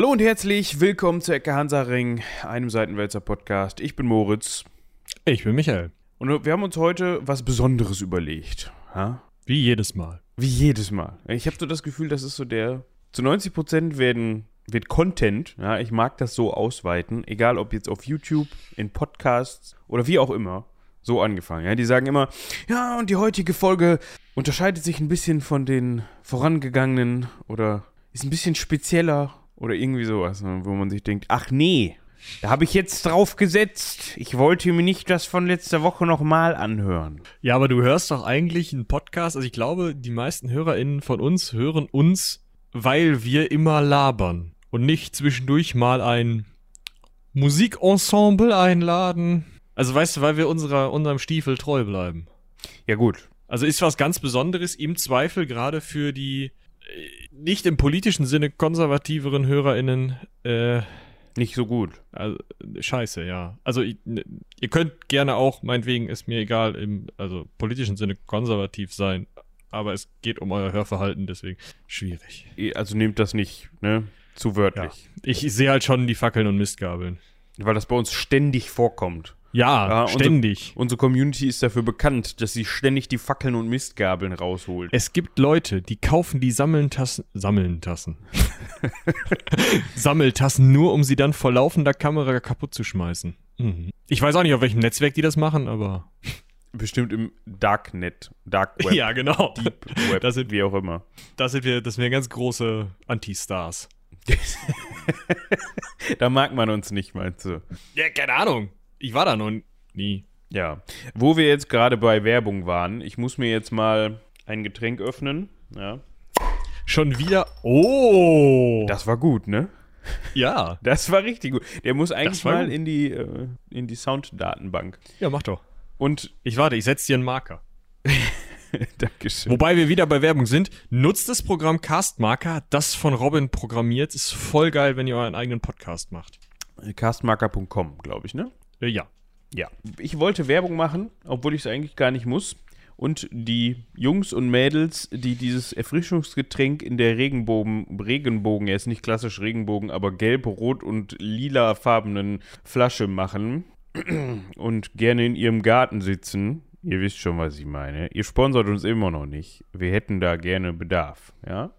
Hallo und herzlich willkommen zu Ecke Hansaring, einem Seitenwälzer Podcast. Ich bin Moritz Ich bin Michael. und wir haben uns heute was Besonderes überlegt. Ha? Wie jedes Mal. Wie jedes Mal. Ich habe so das Gefühl, das ist so der. Zu 90 Prozent werden wird Content. Ja, ich mag das so ausweiten, egal ob jetzt auf YouTube, in Podcasts oder wie auch immer. So angefangen. Ja, die sagen immer, ja, und die heutige Folge unterscheidet sich ein bisschen von den vorangegangenen oder ist ein bisschen spezieller oder irgendwie sowas, ne, wo man sich denkt, ach nee, da habe ich jetzt drauf gesetzt. Ich wollte mir nicht das von letzter Woche nochmal anhören. Ja, aber du hörst doch eigentlich einen Podcast. Also ich glaube, die meisten HörerInnen von uns hören uns, weil wir immer labern und nicht zwischendurch mal ein Musikensemble einladen. Also weißt du, weil wir unserer, unserem Stiefel treu bleiben. Ja gut, Also ist was ganz Besonderes im Zweifel gerade für die nicht im politischen Sinne konservativeren HörerInnen äh, nicht so gut. Also, scheiße, ja. Also, ich, ne, ihr könnt gerne auch, meinetwegen ist mir egal, im also, politischen Sinne konservativ sein, aber es geht um euer Hörverhalten, deswegen schwierig. Also nehmt das nicht, ne, zu wörtlich. Ich sehe halt schon die Fackeln und Mistgabeln. Weil das bei uns ständig vorkommt. Ja, Ja, unsere- ständig. Unsere Community ist dafür bekannt, dass sie ständig die Fackeln und Mistgabeln rausholt. Es gibt Leute, die kaufen die Sammeltassen, Sammeltassen. Sammeltassen nur, um sie dann vor laufender Kamera kaputt zu schmeißen. Mhm. Ich weiß auch nicht, auf welchem Netzwerk die das machen, aber. Bestimmt im Darknet, Dark Web, Ja, genau. Deep Web, Das sind- wie auch immer. Das sind wir, das sind wir ganz große Anti-Stars. Da mag man uns nicht, meinst du? Ja, keine Ahnung. Ich war da noch nie. Ja. Wo wir jetzt gerade bei Werbung waren, ich muss mir jetzt mal ein Getränk öffnen. Ja. Schon wieder. Oh! Das war gut, ne? ja. Das war richtig gut. Der muss eigentlich mal gut. in die, äh, in die Sounddatenbank. Ja, mach doch. Und, Ich warte, ich setze dir einen Marker. Dankeschön. Wobei wir wieder bei Werbung sind, nutzt das Programm Castmarker, das von Robin programmiert. Ist voll geil, wenn ihr euren eigenen Podcast macht. Castmarker.com, glaube ich, ne? Äh, ja. Ja. Ich wollte Werbung machen, obwohl ich es eigentlich gar nicht muss. Und die Jungs und Mädels, die dieses Erfrischungsgetränk in der Regenbogen, Regenbogen, er ist nicht klassisch Regenbogen, aber gelb, rot und lilafarbenen Flasche machen und gerne in ihrem Garten sitzen, ihr wisst schon, was ich meine. Ihr sponsert uns immer noch nicht. Wir hätten da gerne Bedarf, ja?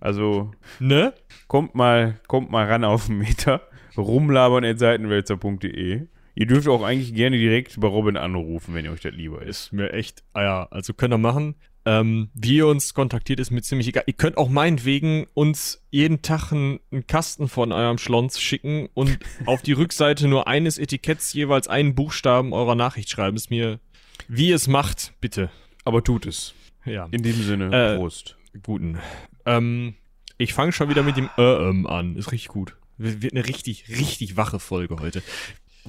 Also Ne? kommt mal, kommt mal ran auf den Meter. Rumlabern at seitenwälzer.de. Ihr dürft auch eigentlich gerne direkt bei Robin anrufen, wenn ihr euch das lieber ist. Ist mir echt, ah ja, also könnt ihr machen. Ähm, wie ihr uns kontaktiert, ist mir ziemlich egal. Ihr könnt auch meinetwegen uns jeden Tag einen, einen Kasten von eurem Schlons schicken und auf die Rückseite nur eines Etiketts jeweils einen Buchstaben eurer Nachricht schreiben. Ist mir, wie ihr es macht, bitte. Aber tut es. Ja, In diesem Sinne, Äh, Prost. guten. Ähm, ich fange schon wieder mit dem äh, ähm an. Ist richtig gut. Wird eine richtig, richtig wache Folge heute.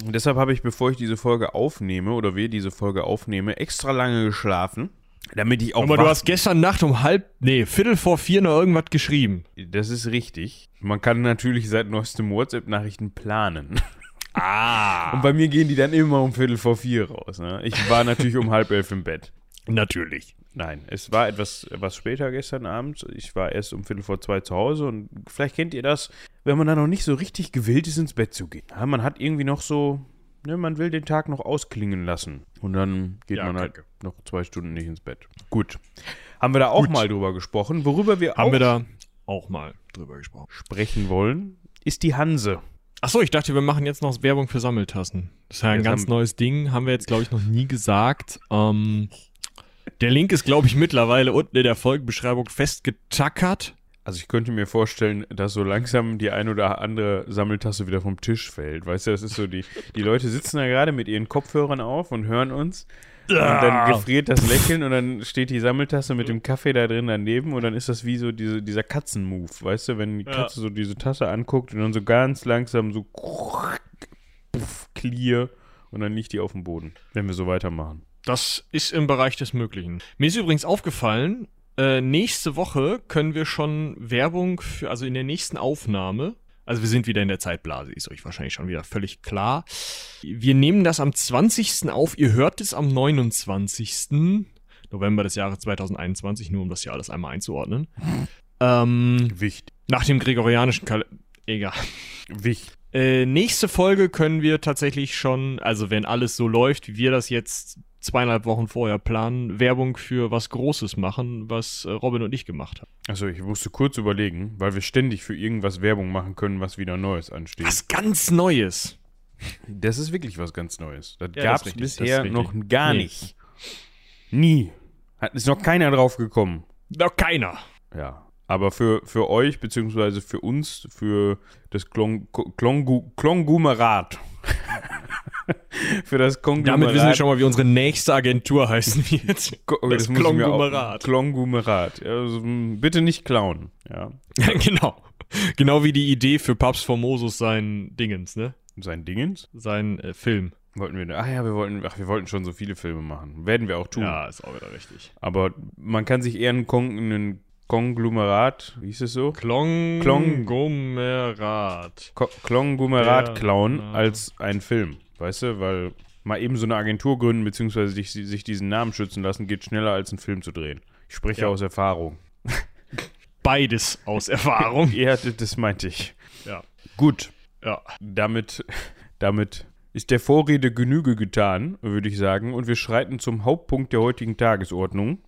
Und deshalb habe ich, bevor ich diese Folge aufnehme, oder wir diese Folge aufnehmen, extra lange geschlafen, damit ich auch Aber du hast gestern Nacht um halb, nee, Viertel vor vier noch irgendwas geschrieben. Das ist richtig. Man kann natürlich seit neuestem WhatsApp-Nachrichten planen. Ah. Und bei mir gehen die dann immer um Viertel vor vier raus. Ne? Ich war natürlich um halb elf im Bett. Natürlich. Nein, es war etwas, etwas später gestern Abend. Ich war erst um Viertel vor zwei zu Hause und vielleicht kennt ihr das, wenn man dann noch nicht so richtig gewillt ist, ins Bett zu gehen. Ja, man hat irgendwie noch so, ne, man will den Tag noch ausklingen lassen. Und dann geht Ja, man halt kacke. noch zwei Stunden nicht ins Bett. Gut. Haben wir da auch Gut. mal drüber gesprochen. Worüber wir Haben auch wir da auch mal drüber gesprochen. sprechen wollen, ist die Hanse. Achso, ich dachte, wir machen jetzt noch Werbung für Sammeltassen. Das ist ja ein Das ganz neues Ding, haben wir jetzt, glaube ich, noch nie gesagt. Ähm, der Link ist, glaube ich, mittlerweile unten in der Folgenbeschreibung festgetackert. Also ich könnte mir vorstellen, dass so langsam die ein oder andere Sammeltasse wieder vom Tisch fällt. Weißt du, das ist so, die, die Leute sitzen da gerade mit ihren Kopfhörern auf und hören uns. Und dann gefriert das Lächeln und dann steht die Sammeltasse mit dem Kaffee da drin daneben und dann ist das wie so diese, dieser Katzenmove, weißt du, wenn die Ja. Katze so diese Tasse anguckt und dann so ganz langsam so puff, clear und dann liegt die auf dem Boden, wenn wir so weitermachen. Das ist im Bereich des Möglichen. Mir ist übrigens aufgefallen, äh, nächste Woche können wir schon Werbung für, also in der nächsten Aufnahme, also wir sind wieder in der Zeitblase, ist euch wahrscheinlich schon wieder völlig klar. Wir nehmen das am 20. auf, ihr hört es am 29. November des Jahres 2021, nur um das hier alles einmal einzuordnen. Ähm, Wichtig. nach dem gregorianischen Kalender. Egal. Wich. Äh, nächste Folge können wir tatsächlich schon, also wenn alles so läuft, wie wir das jetzt zweieinhalb Wochen vorher planen, Werbung für was Großes machen, was äh, Robin und ich gemacht haben. Also ich musste kurz überlegen, weil wir ständig für irgendwas Werbung machen können, was wieder Neues ansteht. Was ganz Neues. Das ist wirklich was ganz Neues. Das Ja, gab es bisher noch gar Nee. nicht. Nie. Hat ist noch keiner drauf gekommen. Noch keiner. Ja. Aber für, für euch, beziehungsweise für uns, für das Klong, Klongu, Klongumerat. für das Kongumerat. Damit wissen wir schon mal, wie unsere nächste Agentur heißen wird. Das das Klongumerat. Klongumerat. Also, bitte nicht klauen. Ja. genau. Genau wie die Idee für Papst Formosus sein Dingens, ne? Sein Dingens. Sein äh, Film. Wollten wir, ach ja, wir wollten, ach, wir wollten schon so viele Filme machen. Werden wir auch tun. Ja, ist auch wieder richtig. Aber man kann sich eher einen, Kon einen Konglomerat, wie hieß es so? Klong-. Ko Klongumerat Ja, klauen als ein Film. Weißt du, weil mal eben so eine Agentur gründen, beziehungsweise sich, sich diesen Namen schützen lassen, geht schneller als einen Film zu drehen. Ich spreche Ja. aus Erfahrung. Beides aus Erfahrung. Ja, das, meinte ich. ja. Gut, Ja. damit, damit ist der Vorrede Genüge getan, würde ich sagen, und wir schreiten zum Hauptpunkt der heutigen Tagesordnung.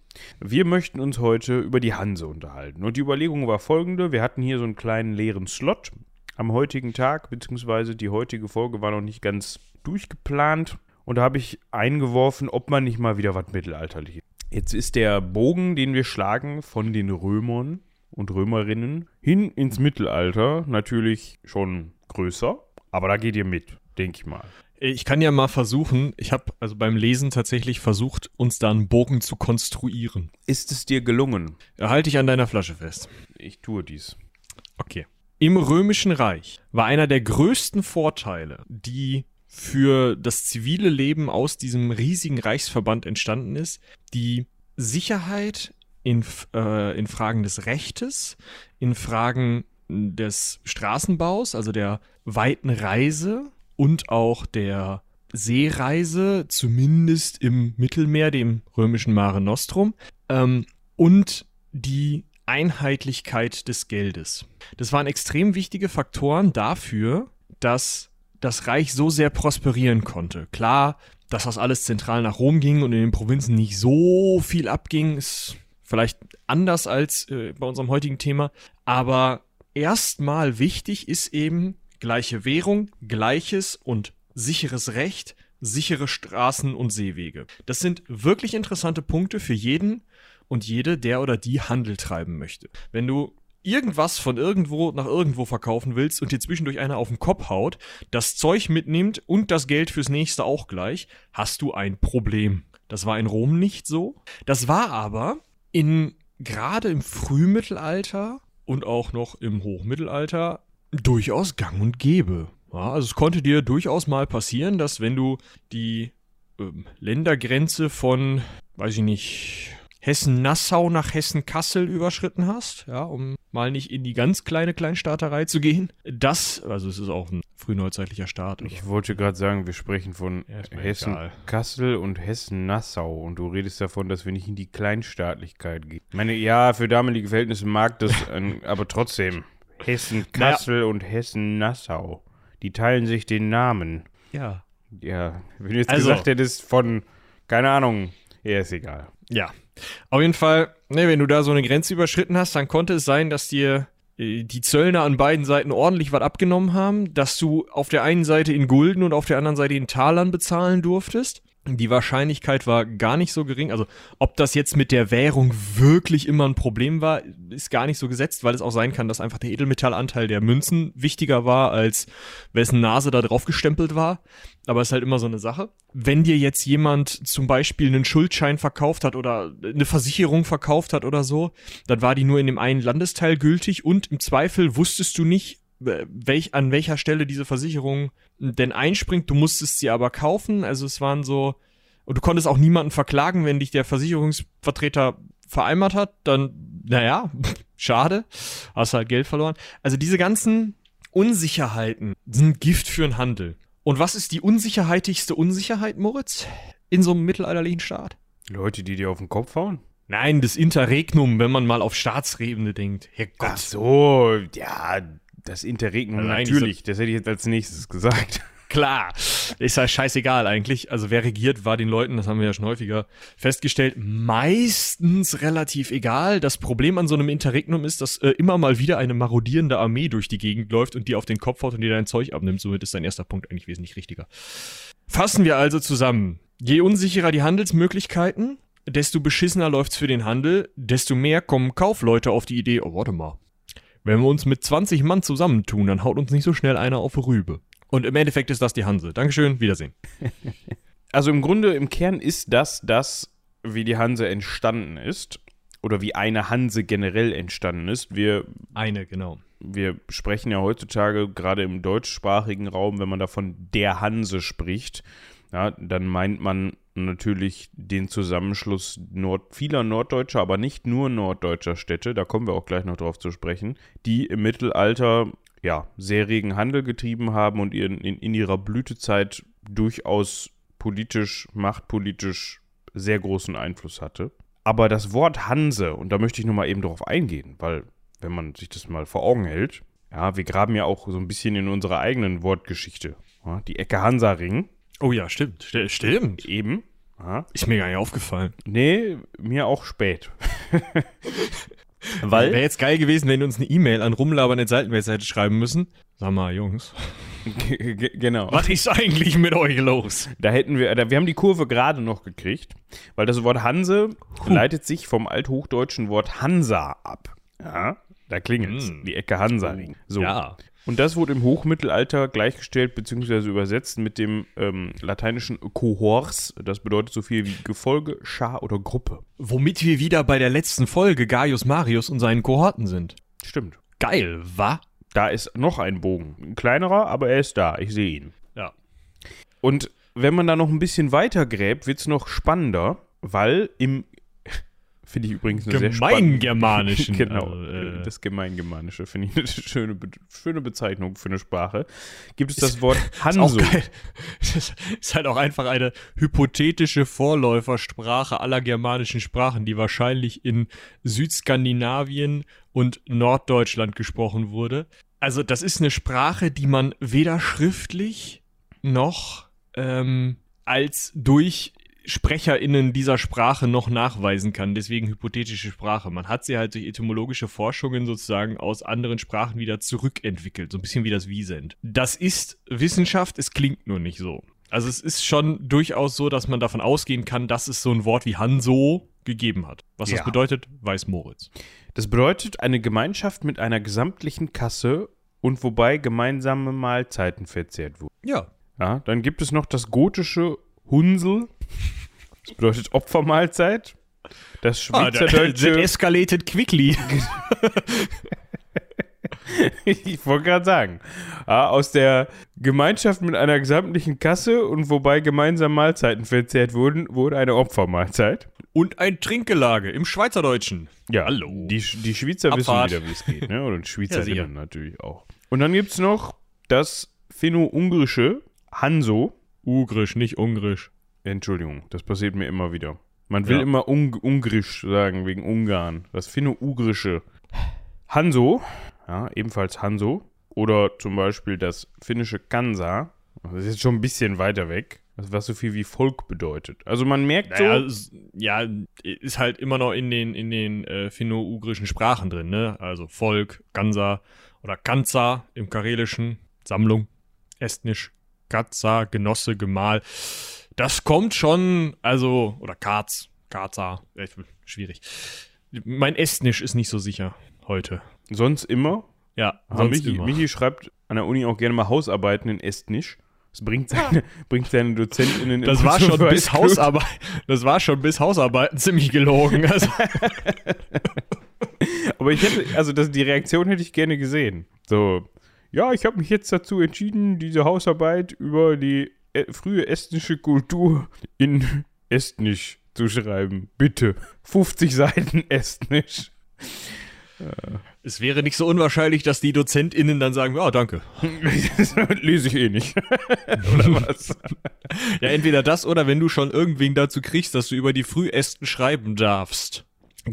Wir möchten uns heute über die Hanse unterhalten. Und die Überlegung war folgende: Wir hatten hier so einen kleinen leeren Slot am heutigen Tag, beziehungsweise die heutige Folge war noch nicht ganz durchgeplant. Und da habe ich eingeworfen, ob man nicht mal wieder was Mittelalterliches. Jetzt ist der Bogen, den wir schlagen von den Römern und Römerinnen hin ins Mittelalter natürlich schon größer. Aber da geht ihr mit, denke ich mal. Ich kann ja mal versuchen, ich habe also beim Lesen tatsächlich versucht, uns da einen Bogen zu konstruieren. Ist es dir gelungen? Halte ich an deiner Flasche fest. Ich tue dies. Okay. Im Römischen Reich war einer der größten Vorteile, die für das zivile Leben aus diesem riesigen Reichsverband entstanden ist, die Sicherheit in, äh, in Fragen des Rechtes, in Fragen des Straßenbaus, also der weiten Reise und auch der Seereise, zumindest im Mittelmeer, dem römischen Mare Nostrum, ähm, und die Einheitlichkeit des Geldes. Das waren extrem wichtige Faktoren dafür, dass das Reich so sehr prosperieren konnte. Klar, dass das alles zentral nach Rom ging und in den Provinzen nicht so viel abging, ist vielleicht anders als äh, bei unserem heutigen Thema. Aber erstmal wichtig ist eben gleiche Währung, gleiches und sicheres Recht, sichere Straßen und Seewege. Das sind wirklich interessante Punkte für jeden und jede, der oder die Handel treiben möchte. Wenn du irgendwas von irgendwo nach irgendwo verkaufen willst und dir zwischendurch einer auf den Kopf haut, das Zeug mitnimmt und das Geld fürs nächste auch gleich, hast du ein Problem. Das war in Rom nicht so. Das war aber in gerade im Frühmittelalter und auch noch im Hochmittelalter durchaus gang und gäbe. Ja, also es konnte dir durchaus mal passieren, dass wenn du die ähm, Ländergrenze von, weiß ich nicht, Hessen-Nassau nach Hessen-Kassel überschritten hast, ja, um mal nicht in die ganz kleine Kleinstaaterei zu gehen. Das, also es ist auch ein frühneuzeitlicher Staat. Ich wollte gerade sagen, wir sprechen von Ja. Hessen-Kassel und Hessen-Nassau und du redest davon, dass wir nicht in die Kleinstaatlichkeit gehen. Ich meine, ja, für damalige Verhältnisse mag das, ein, aber trotzdem. Hessen-Kassel und Hessen-Nassau. Die teilen sich den Namen. ja. Ja, wenn du jetzt Also- gesagt hättest von, keine Ahnung, ja, ist egal. Ja. Auf jeden Fall, ne, wenn du da so eine Grenze überschritten hast, dann konnte es sein, dass dir äh, die Zöllner an beiden Seiten ordentlich was abgenommen haben, dass du auf der einen Seite in Gulden und auf der anderen Seite in Talern bezahlen durftest. Die Wahrscheinlichkeit war gar nicht so gering. Also, ob das jetzt mit der Währung wirklich immer ein Problem war, ist gar nicht so gesetzt, weil es auch sein kann, dass einfach der Edelmetallanteil der Münzen wichtiger war, als wessen Nase da drauf gestempelt war. Aber es ist halt immer so eine Sache. Wenn dir jetzt jemand zum Beispiel einen Schuldschein verkauft hat oder eine Versicherung verkauft hat oder so, dann war die nur in dem einen Landesteil gültig und im Zweifel wusstest du nicht, welch, an welcher Stelle diese Versicherung denn einspringt. Du musstest sie aber kaufen. Also es waren so, und du konntest auch niemanden verklagen, wenn dich der Versicherungsvertreter vereinbart hat, dann, naja, schade, hast halt Geld verloren. Also diese ganzen Unsicherheiten sind Gift für den Handel. Und was ist die unsicherheitigste Unsicherheit, Moritz, in so einem mittelalterlichen Staat? Leute, die dir auf den Kopf hauen? Nein, das Interregnum, wenn man mal auf Staatsebene denkt. Herrgott. Ach so, ja, Das Interregnum, Also natürlich. Das hätte ich jetzt als nächstes gesagt. Klar, ist ja scheißegal eigentlich. Also wer regiert, war den Leuten, das haben wir ja schon häufiger festgestellt, meistens relativ egal. Das Problem an so einem Interregnum ist, dass äh, immer mal wieder eine marodierende Armee durch die Gegend läuft und dir auf den Kopf haut und dir dein Zeug abnimmt. Somit ist dein erster Punkt eigentlich wesentlich richtiger. Fassen wir also zusammen. Je unsicherer die Handelsmöglichkeiten, desto beschissener läuft's für den Handel, desto mehr kommen Kaufleute auf die Idee, oh, warte mal. Wenn wir uns mit 20 Mann zusammentun, dann haut uns nicht so schnell einer auf Rübe. Und im Endeffekt ist das die Hanse. Dankeschön, Wiedersehen. Also im Grunde, im Kern ist das das, wie die Hanse entstanden ist. Oder wie eine Hanse generell entstanden ist. Wir, Eine, genau. wir sprechen ja heutzutage gerade im deutschsprachigen Raum, wenn man davon der Hanse spricht, ja, dann meint man natürlich den Zusammenschluss Nord vieler norddeutscher, aber nicht nur norddeutscher Städte, da kommen wir auch gleich noch drauf zu sprechen, die im Mittelalter ja, sehr regen Handel getrieben haben und ihren, in, in ihrer Blütezeit durchaus politisch, machtpolitisch sehr großen Einfluss hatte. Aber das Wort Hanse, und da möchte ich nochmal eben drauf eingehen, weil wenn man sich das mal vor Augen hält, ja, wir graben ja auch so ein bisschen in unserer eigenen Wortgeschichte. Ja, die Ecke Hansaring, Oh ja, stimmt. St stimmt. eben. Ja, Ist mir gar nicht aufgefallen. nee, mir auch spät. Weil wäre jetzt geil gewesen, wenn du uns eine E-Mail an rumlabern.seitenwälzer hätte schreiben müssen. Sag mal, Jungs, G- genau. was ist eigentlich mit euch los? Da hätten wir, da, wir haben die Kurve gerade noch gekriegt, weil das Wort Hanse leitet sich vom althochdeutschen Wort Hansa ab. Ja, da klingelt's. Mm. Die Ecke Hansaring. So. Ja. Und das wurde im Hochmittelalter gleichgestellt bzw. übersetzt mit dem ähm, lateinischen Cohors. Das bedeutet so viel wie Gefolge, Schar oder Gruppe. Womit wir wieder bei der letzten Folge Gaius Marius und seinen Kohorten sind. Stimmt. Geil, wa? Da ist noch ein Bogen. Ein kleinerer, aber er ist da. Ich sehe ihn. Ja. Und wenn man da noch ein bisschen weiter gräbt, wird es noch spannender, weil im. Finde ich übrigens eine. Gemeingermanischen. genau, also, äh, das Gemeingermanische finde ich eine schöne, Be schöne Bezeichnung für eine Sprache. Gibt es das Wort Ist auch Hanso? Das ist halt auch einfach eine hypothetische Vorläufersprache aller germanischen Sprachen, die wahrscheinlich in Südskandinavien und Norddeutschland gesprochen wurde. Also das ist eine Sprache, die man weder schriftlich noch ähm, als durch SprecherInnen dieser Sprache noch nachweisen kann. Deswegen hypothetische Sprache. Man hat sie halt durch etymologische Forschungen sozusagen aus anderen Sprachen wieder zurückentwickelt. So ein bisschen wie das Wiesent. Das ist Wissenschaft, es klingt nur nicht so. Also es ist schon durchaus so, dass man davon ausgehen kann, dass es so ein Wort wie Hanso gegeben hat. Was Ja. das bedeutet, weiß Moritz. Das bedeutet eine Gemeinschaft mit einer gesamtlichen Kasse und wobei gemeinsame Mahlzeiten verzehrt wurden. Ja. Ja, dann gibt es noch das gotische Hunsel. Das bedeutet Opfermahlzeit. Das Ah, that Schweizerdeutsche. escalated quickly. ich wollte gerade sagen. Ja, aus der Gemeinschaft mit einer gesamtlichen Kasse und wobei gemeinsam Mahlzeiten verzehrt wurden, wurde eine Opfermahlzeit. Und ein Trinkgelage im Schweizerdeutschen. Ja, Hallo. Die, die Schweizer Abfahrt. wissen wieder, wie es geht, ne? Und Ja, Schweizerinnen sicher. natürlich auch. Und dann gibt es noch das Finno-Ungrische Hanso. Ugrisch, nicht Ungrisch. Entschuldigung, das passiert mir immer wieder. Man will Ja. immer Ung Ungrisch sagen, wegen Ungarn. Das Finno-Ugrische Hanso, ja, ebenfalls Hanso. Oder zum Beispiel das finnische Kansa. Das ist jetzt schon ein bisschen weiter weg. Was so viel wie Volk bedeutet. Also man merkt Naja, so. ja, ist halt immer noch in den, in den äh, finno-ugrischen Sprachen drin, ne? Also Volk, Gansa oder Kanza im Karelischen, Sammlung, Estnisch, Katza, Genosse, Gemahl. Das kommt schon, also, oder Kaz, Kaza, äh, schwierig. Mein Estnisch ist nicht so sicher heute. Sonst immer. Ja, Aber sonst Michi, immer. Michi schreibt an der Uni auch gerne mal Hausarbeiten in Estnisch. Das bringt seine, bringt seine DozentInnen Das war schon bis. Hausarbeit, das war schon bis Hausarbeiten ziemlich gelogen. Also, Aber ich hätte, also das, die Reaktion hätte ich gerne gesehen. So, ja, ich habe mich jetzt dazu entschieden, diese Hausarbeit über die äh, frühe estnische Kultur in Estnisch zu schreiben. Bitte. 50 Seiten Estnisch. es wäre nicht so unwahrscheinlich, dass die DozentInnen dann sagen, ja, danke. Lese ich eh nicht. Oder was? Ja, entweder das oder wenn du schon irgendwen dazu kriegst, dass du über die Frühesten schreiben darfst,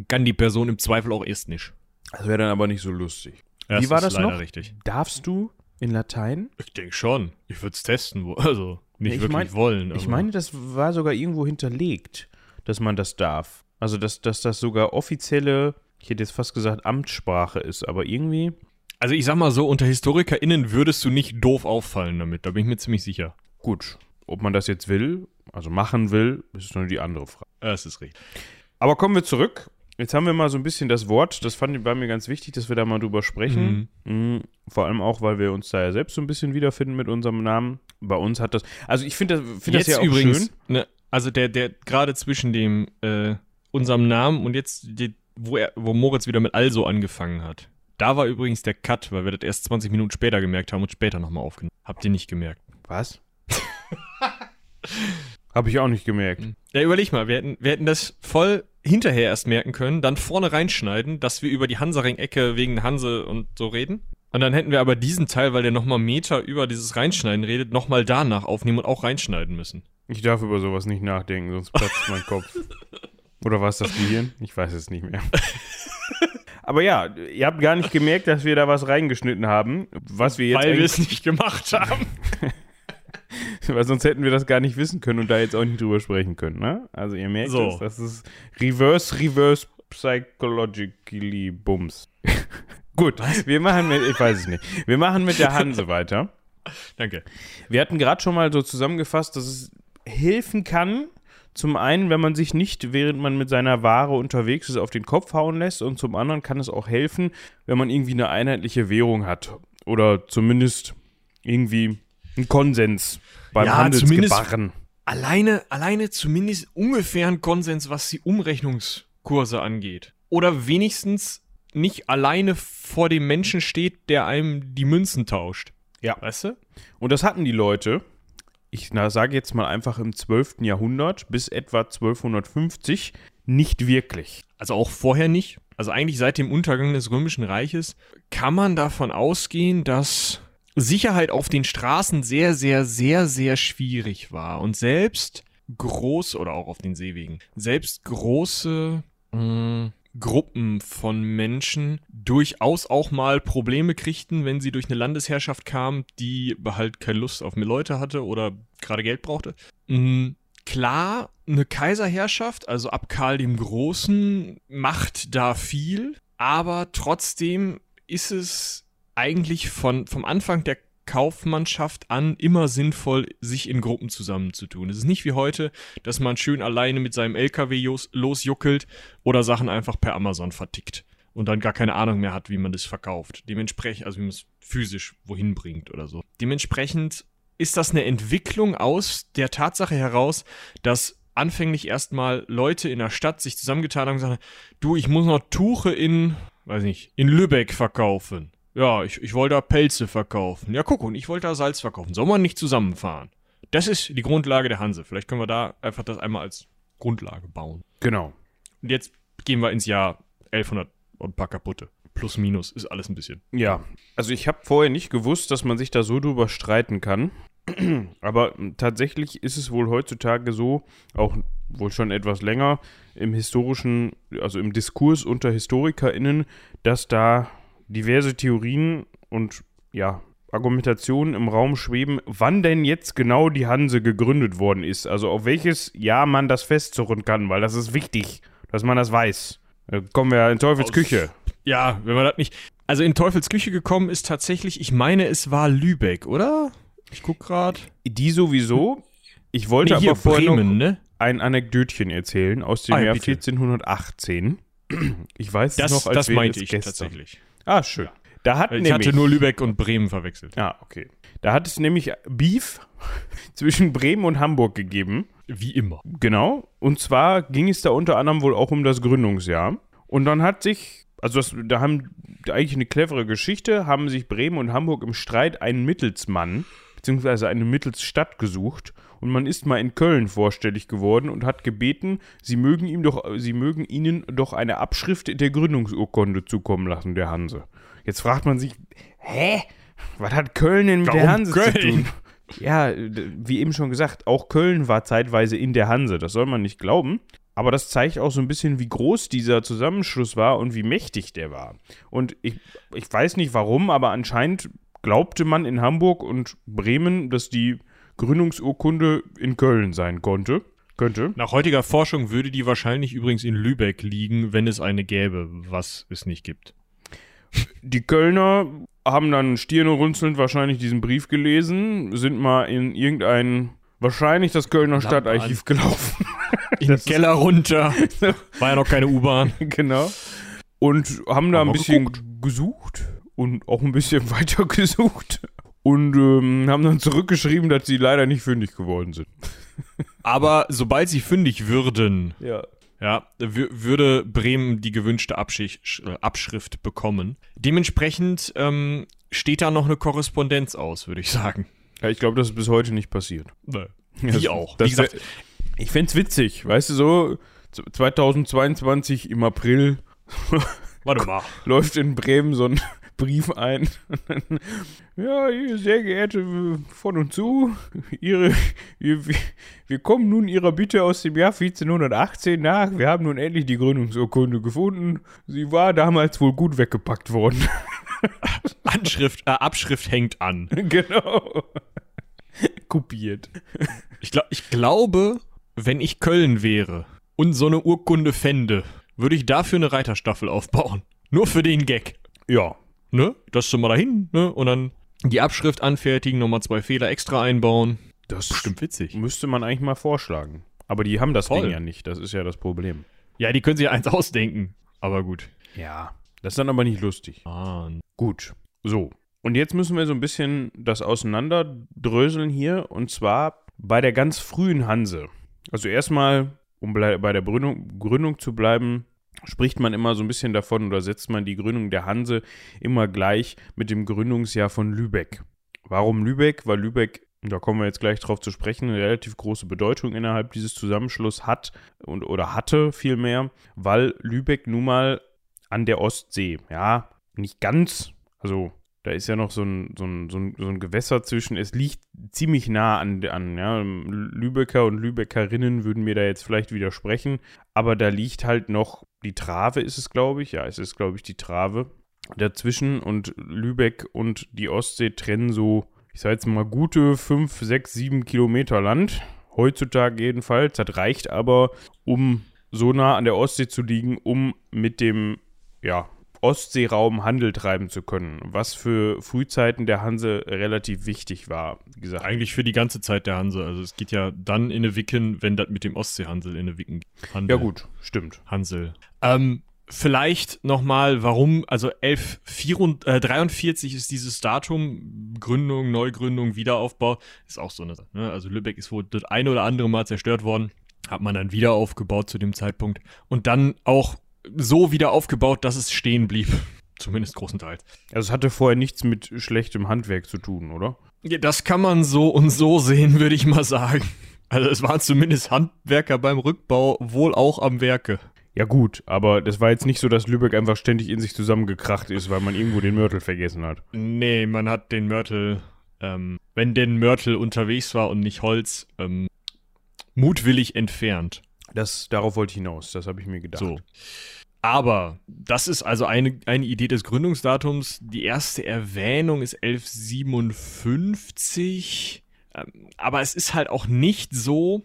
kann die Person im Zweifel auch Estnisch. Das wäre dann aber nicht so lustig. Das Wie war das noch? richtig. Darfst du in Latein? Ich denke schon. Ich würde es testen. wo- Also, nicht ich wirklich mein- wollen. Ich aber- meine, das war sogar irgendwo hinterlegt, dass man das darf. Also, dass, dass das sogar offizielle, ich hätte jetzt fast gesagt, Amtssprache ist, aber irgendwie. Also, ich sag mal so, unter HistorikerInnen würdest du nicht doof auffallen damit. Da bin ich mir ziemlich sicher. Gut, ob man das jetzt will, also machen will, ist nur die andere Frage. Das ist richtig. Aber kommen wir zurück. Jetzt haben wir mal so ein bisschen das Wort, das fand ich bei mir ganz wichtig, dass wir da mal drüber sprechen. Mhm. Vor allem auch, weil wir uns da ja selbst so ein bisschen wiederfinden mit unserem Namen. Bei uns hat das, also ich finde das, find das ja auch übrigens, schön. ne, also der, der gerade zwischen dem, äh, unserem Namen und jetzt, die, wo, er, wo Moritz wieder mit Also angefangen hat. Da war übrigens der Cut, weil wir das erst 20 Minuten später gemerkt haben und später nochmal aufgenommen. Habt ihr nicht gemerkt? Was? Habe ich auch nicht gemerkt. Ja, überleg mal, wir hätten, wir hätten das voll hinterher erst merken können, dann vorne reinschneiden, dass wir über die Hansaring-Ecke wegen Hanse und so reden. Und dann hätten wir aber diesen Teil, weil der nochmal Meter über dieses Reinschneiden redet, nochmal danach aufnehmen und auch reinschneiden müssen. Ich darf über sowas nicht nachdenken, sonst platzt mein Kopf. Oder war es das Gehirn? Ich weiß es nicht mehr. Aber ja, ihr habt gar nicht gemerkt, dass wir da was reingeschnitten haben, was wir jetzt weil wir es nicht gemacht haben. Weil sonst hätten wir das gar nicht wissen können und da jetzt auch nicht drüber sprechen können, ne? Also ihr merkt So. es, das ist Reverse, Reverse Psychologically Bums. Gut, wir machen mit, ich weiß es nicht. Wir machen mit der Hanse weiter. Danke. Wir hatten gerade schon mal so zusammengefasst, dass es helfen kann, zum einen, wenn man sich nicht, während man mit seiner Ware unterwegs ist, auf den Kopf hauen lässt und zum anderen kann es auch helfen, wenn man irgendwie eine einheitliche Währung hat oder zumindest irgendwie einen Konsens beim Ja, Handelsgebarren. Alleine, alleine zumindest ungefähr ein Konsens, was die Umrechnungskurse angeht. Oder wenigstens nicht alleine vor dem Menschen steht, der einem die Münzen tauscht. Ja. Weißt du? Und das hatten die Leute, ich sage jetzt mal einfach im 12. Jahrhundert bis etwa 1250, nicht wirklich. Also auch vorher nicht. Also eigentlich seit dem Untergang des Römischen Reiches kann man davon ausgehen, dass Sicherheit auf den Straßen sehr, sehr, sehr, sehr schwierig war. Und selbst groß, oder auch auf den Seewegen, selbst große mh, Gruppen von Menschen durchaus auch mal Probleme kriegten, wenn sie durch eine Landesherrschaft kamen, die halt keine Lust auf mehr Leute hatte oder gerade Geld brauchte. Mm, Klar, eine Kaiserherrschaft, also ab Karl dem Großen, macht da viel, aber trotzdem ist es eigentlich von, vom Anfang der Kaufmannschaft an immer sinnvoll, sich in Gruppen zusammenzutun. Es ist nicht wie heute, dass man schön alleine mit seinem LKW losjuckelt oder Sachen einfach per Amazon vertickt und dann gar keine Ahnung mehr hat, wie man das verkauft. Dementsprechend, also wie man es physisch wohin bringt oder so. Dementsprechend ist das eine Entwicklung aus der Tatsache heraus, dass anfänglich erstmal Leute in der Stadt sich zusammengetan haben und gesagt, du, ich muss noch Tuche in, weiß nicht, in Lübeck verkaufen. Ja, ich, ich wollte da Pelze verkaufen. Ja, guck, und ich wollte da Salz verkaufen. Soll man nicht zusammenfahren? Das ist die Grundlage der Hanse. Vielleicht können wir da einfach das einmal als Grundlage bauen. Genau. Und jetzt gehen wir ins Jahr 1100 und ein paar kaputte. Plus, minus, ist alles ein bisschen. Ja, also ich habe vorher nicht gewusst, dass man sich da so drüber streiten kann. Aber tatsächlich ist es wohl heutzutage so, auch wohl schon etwas länger im historischen, also im Diskurs unter HistorikerInnen, dass da diverse Theorien und ja, Argumentationen im Raum schweben, wann denn jetzt genau die Hanse gegründet worden ist. Also auf welches Jahr man das festzurren kann, weil das ist wichtig, dass man das weiß. Da kommen wir ja in Teufels Aus- Küche. Ja, wenn man das nicht. Also in Teufels Küche gekommen ist tatsächlich, ich meine, es war Lübeck, oder? Ich guck grad. Die sowieso. Ich wollte Nee, hier aber vorher noch Bremen, ne? ein Anekdötchen erzählen aus dem Ah, ja, Jahr bitte. 1418. Ich weiß es Das, noch, als das wäre meinte ich gestern. tatsächlich. Ah, schön. Da hat Ich nämlich, hatte nur Lübeck und Bremen verwechselt. Ah, okay. Da hat es nämlich Beef zwischen Bremen und Hamburg gegeben. Wie immer. Genau. Und zwar ging es da unter anderem wohl auch um das Gründungsjahr. Und dann hat sich, also das, da haben eigentlich eine clevere Geschichte, haben sich Bremen und Hamburg im Streit einen Mittelsmann, beziehungsweise eine Mittelsstadt gesucht. Und man ist mal in Köln vorstellig geworden und hat gebeten, sie mögen ihm doch, sie mögen ihnen doch eine Abschrift der Gründungsurkunde zukommen lassen, der Hanse. Jetzt fragt man sich, hä? Was hat Köln denn mit der Warum Hanse zu Köln? tun? Ja, wie eben schon gesagt, auch Köln war zeitweise in der Hanse. Das soll man nicht glauben. Aber das zeigt auch so ein bisschen, wie groß dieser Zusammenschluss war und wie mächtig der war. Und ich, ich weiß nicht warum, aber anscheinend glaubte man in Hamburg und Bremen, dass die Gründungsurkunde in Köln sein konnte. Könnte. Nach heutiger Forschung würde die wahrscheinlich übrigens in Lübeck liegen, wenn es eine gäbe, was es nicht gibt. Die Kölner haben dann stirnerunzelnd wahrscheinlich diesen Brief gelesen, sind mal in irgendein, wahrscheinlich das Kölner Stadtarchiv gelaufen. In den Keller runter. War ja noch keine U-Bahn. genau. Und haben da Haben ein wir bisschen gesucht und auch ein bisschen weiter gesucht. Und ähm, haben dann zurückgeschrieben, dass sie leider nicht fündig geworden sind. Aber sobald sie fündig würden, Ja. ja, wür- würde Bremen die gewünschte Abschicht, äh, Abschrift bekommen. Dementsprechend ähm, steht da noch eine Korrespondenz aus, würde ich sagen. Ja, ich glaube, das ist bis heute nicht passiert. Wie Das- auch. Das Wie gesagt, ich fände es witzig, weißt du, so z- 2022 im April warte mal. läuft in Bremen so ein Brief ein. ja, sehr geehrte äh, von und zu, ihre, wir, kommen nun Ihrer Bitte aus dem Jahr 1418 nach. Wir haben nun endlich die Gründungsurkunde gefunden. Sie war damals wohl gut weggepackt worden. Anschrift, äh, Abschrift hängt an. genau. Kopiert. Ich, glaub, ich glaube, wenn ich Köln wäre und so eine Urkunde fände, würde ich dafür eine Reiterstaffel aufbauen. Nur für den Gag. Ja. Ne? Das schon mal dahin, ne? Und dann die Abschrift anfertigen, nochmal zwei Fehler extra einbauen. Das Bestimmt witzig. müsste man eigentlich mal vorschlagen. Aber die haben das Voll. Ding ja nicht. Das ist ja das Problem. Ja, die können sich eins ausdenken. Aber gut. Ja. Das ist dann aber nicht lustig. Ah, Gut, so. Und jetzt müssen wir so ein bisschen das auseinanderdröseln hier. Und zwar bei der ganz frühen Hanse. Also erstmal, um bei der Gründung, Gründung zu bleiben, spricht man immer so ein bisschen davon oder setzt man die Gründung der Hanse immer gleich mit dem Gründungsjahr von Lübeck. Warum Lübeck? Weil Lübeck, da kommen wir jetzt gleich drauf zu sprechen, eine relativ große Bedeutung innerhalb dieses Zusammenschlusses hat und, oder hatte vielmehr, weil Lübeck nun mal an der Ostsee, ja, nicht ganz, also da ist ja noch so ein, so ein, so ein, so ein Gewässer zwischen, es liegt ziemlich nah an, an ja, Lübecker und Lübeckerinnen würden mir da jetzt vielleicht widersprechen, aber da liegt halt noch, die Trave ist es, glaube ich, ja, es ist, glaube ich, die Trave dazwischen und Lübeck und die Ostsee trennen so, ich sage jetzt mal, gute 5, 6, 7 Kilometer Land, heutzutage jedenfalls, das reicht aber, um so nah an der Ostsee zu liegen, um mit dem, ja, Ostseeraum Handel treiben zu können, was für Frühzeiten der Hanse relativ wichtig war. Wie gesagt, eigentlich für die ganze Zeit der Hanse. Also es geht ja dann in eine Wicken, wenn das mit dem Ostseehansel in eine Wicken handelt. ja gut, stimmt. Hansel. Ähm, vielleicht nochmal, warum, also 1143 ist dieses Datum, Gründung, Neugründung, Wiederaufbau, ist auch so eine Sache. Ne? Also Lübeck ist wohl das eine oder andere Mal zerstört worden, hat man dann wieder aufgebaut zu dem Zeitpunkt und dann auch so wieder aufgebaut, dass es stehen blieb. Zumindest großenteils. Also es hatte vorher nichts mit schlechtem Handwerk zu tun, oder? Ja, das kann man so und so sehen, würde ich mal sagen. Also es waren zumindest Handwerker beim Rückbau, wohl auch am Werke. Ja gut, aber das war jetzt nicht so, dass Lübeck einfach ständig in sich zusammengekracht ist, weil man irgendwo den Mörtel vergessen hat. Nee, man hat den Mörtel, ähm, wenn denn Mörtel unterwegs war und nicht Holz, ähm, mutwillig entfernt. Das, darauf wollte ich hinaus, das habe ich mir gedacht. So. Aber das ist also eine, eine Idee des Gründungsdatums. Die erste Erwähnung ist 1157. Ähm, aber es ist halt auch nicht so,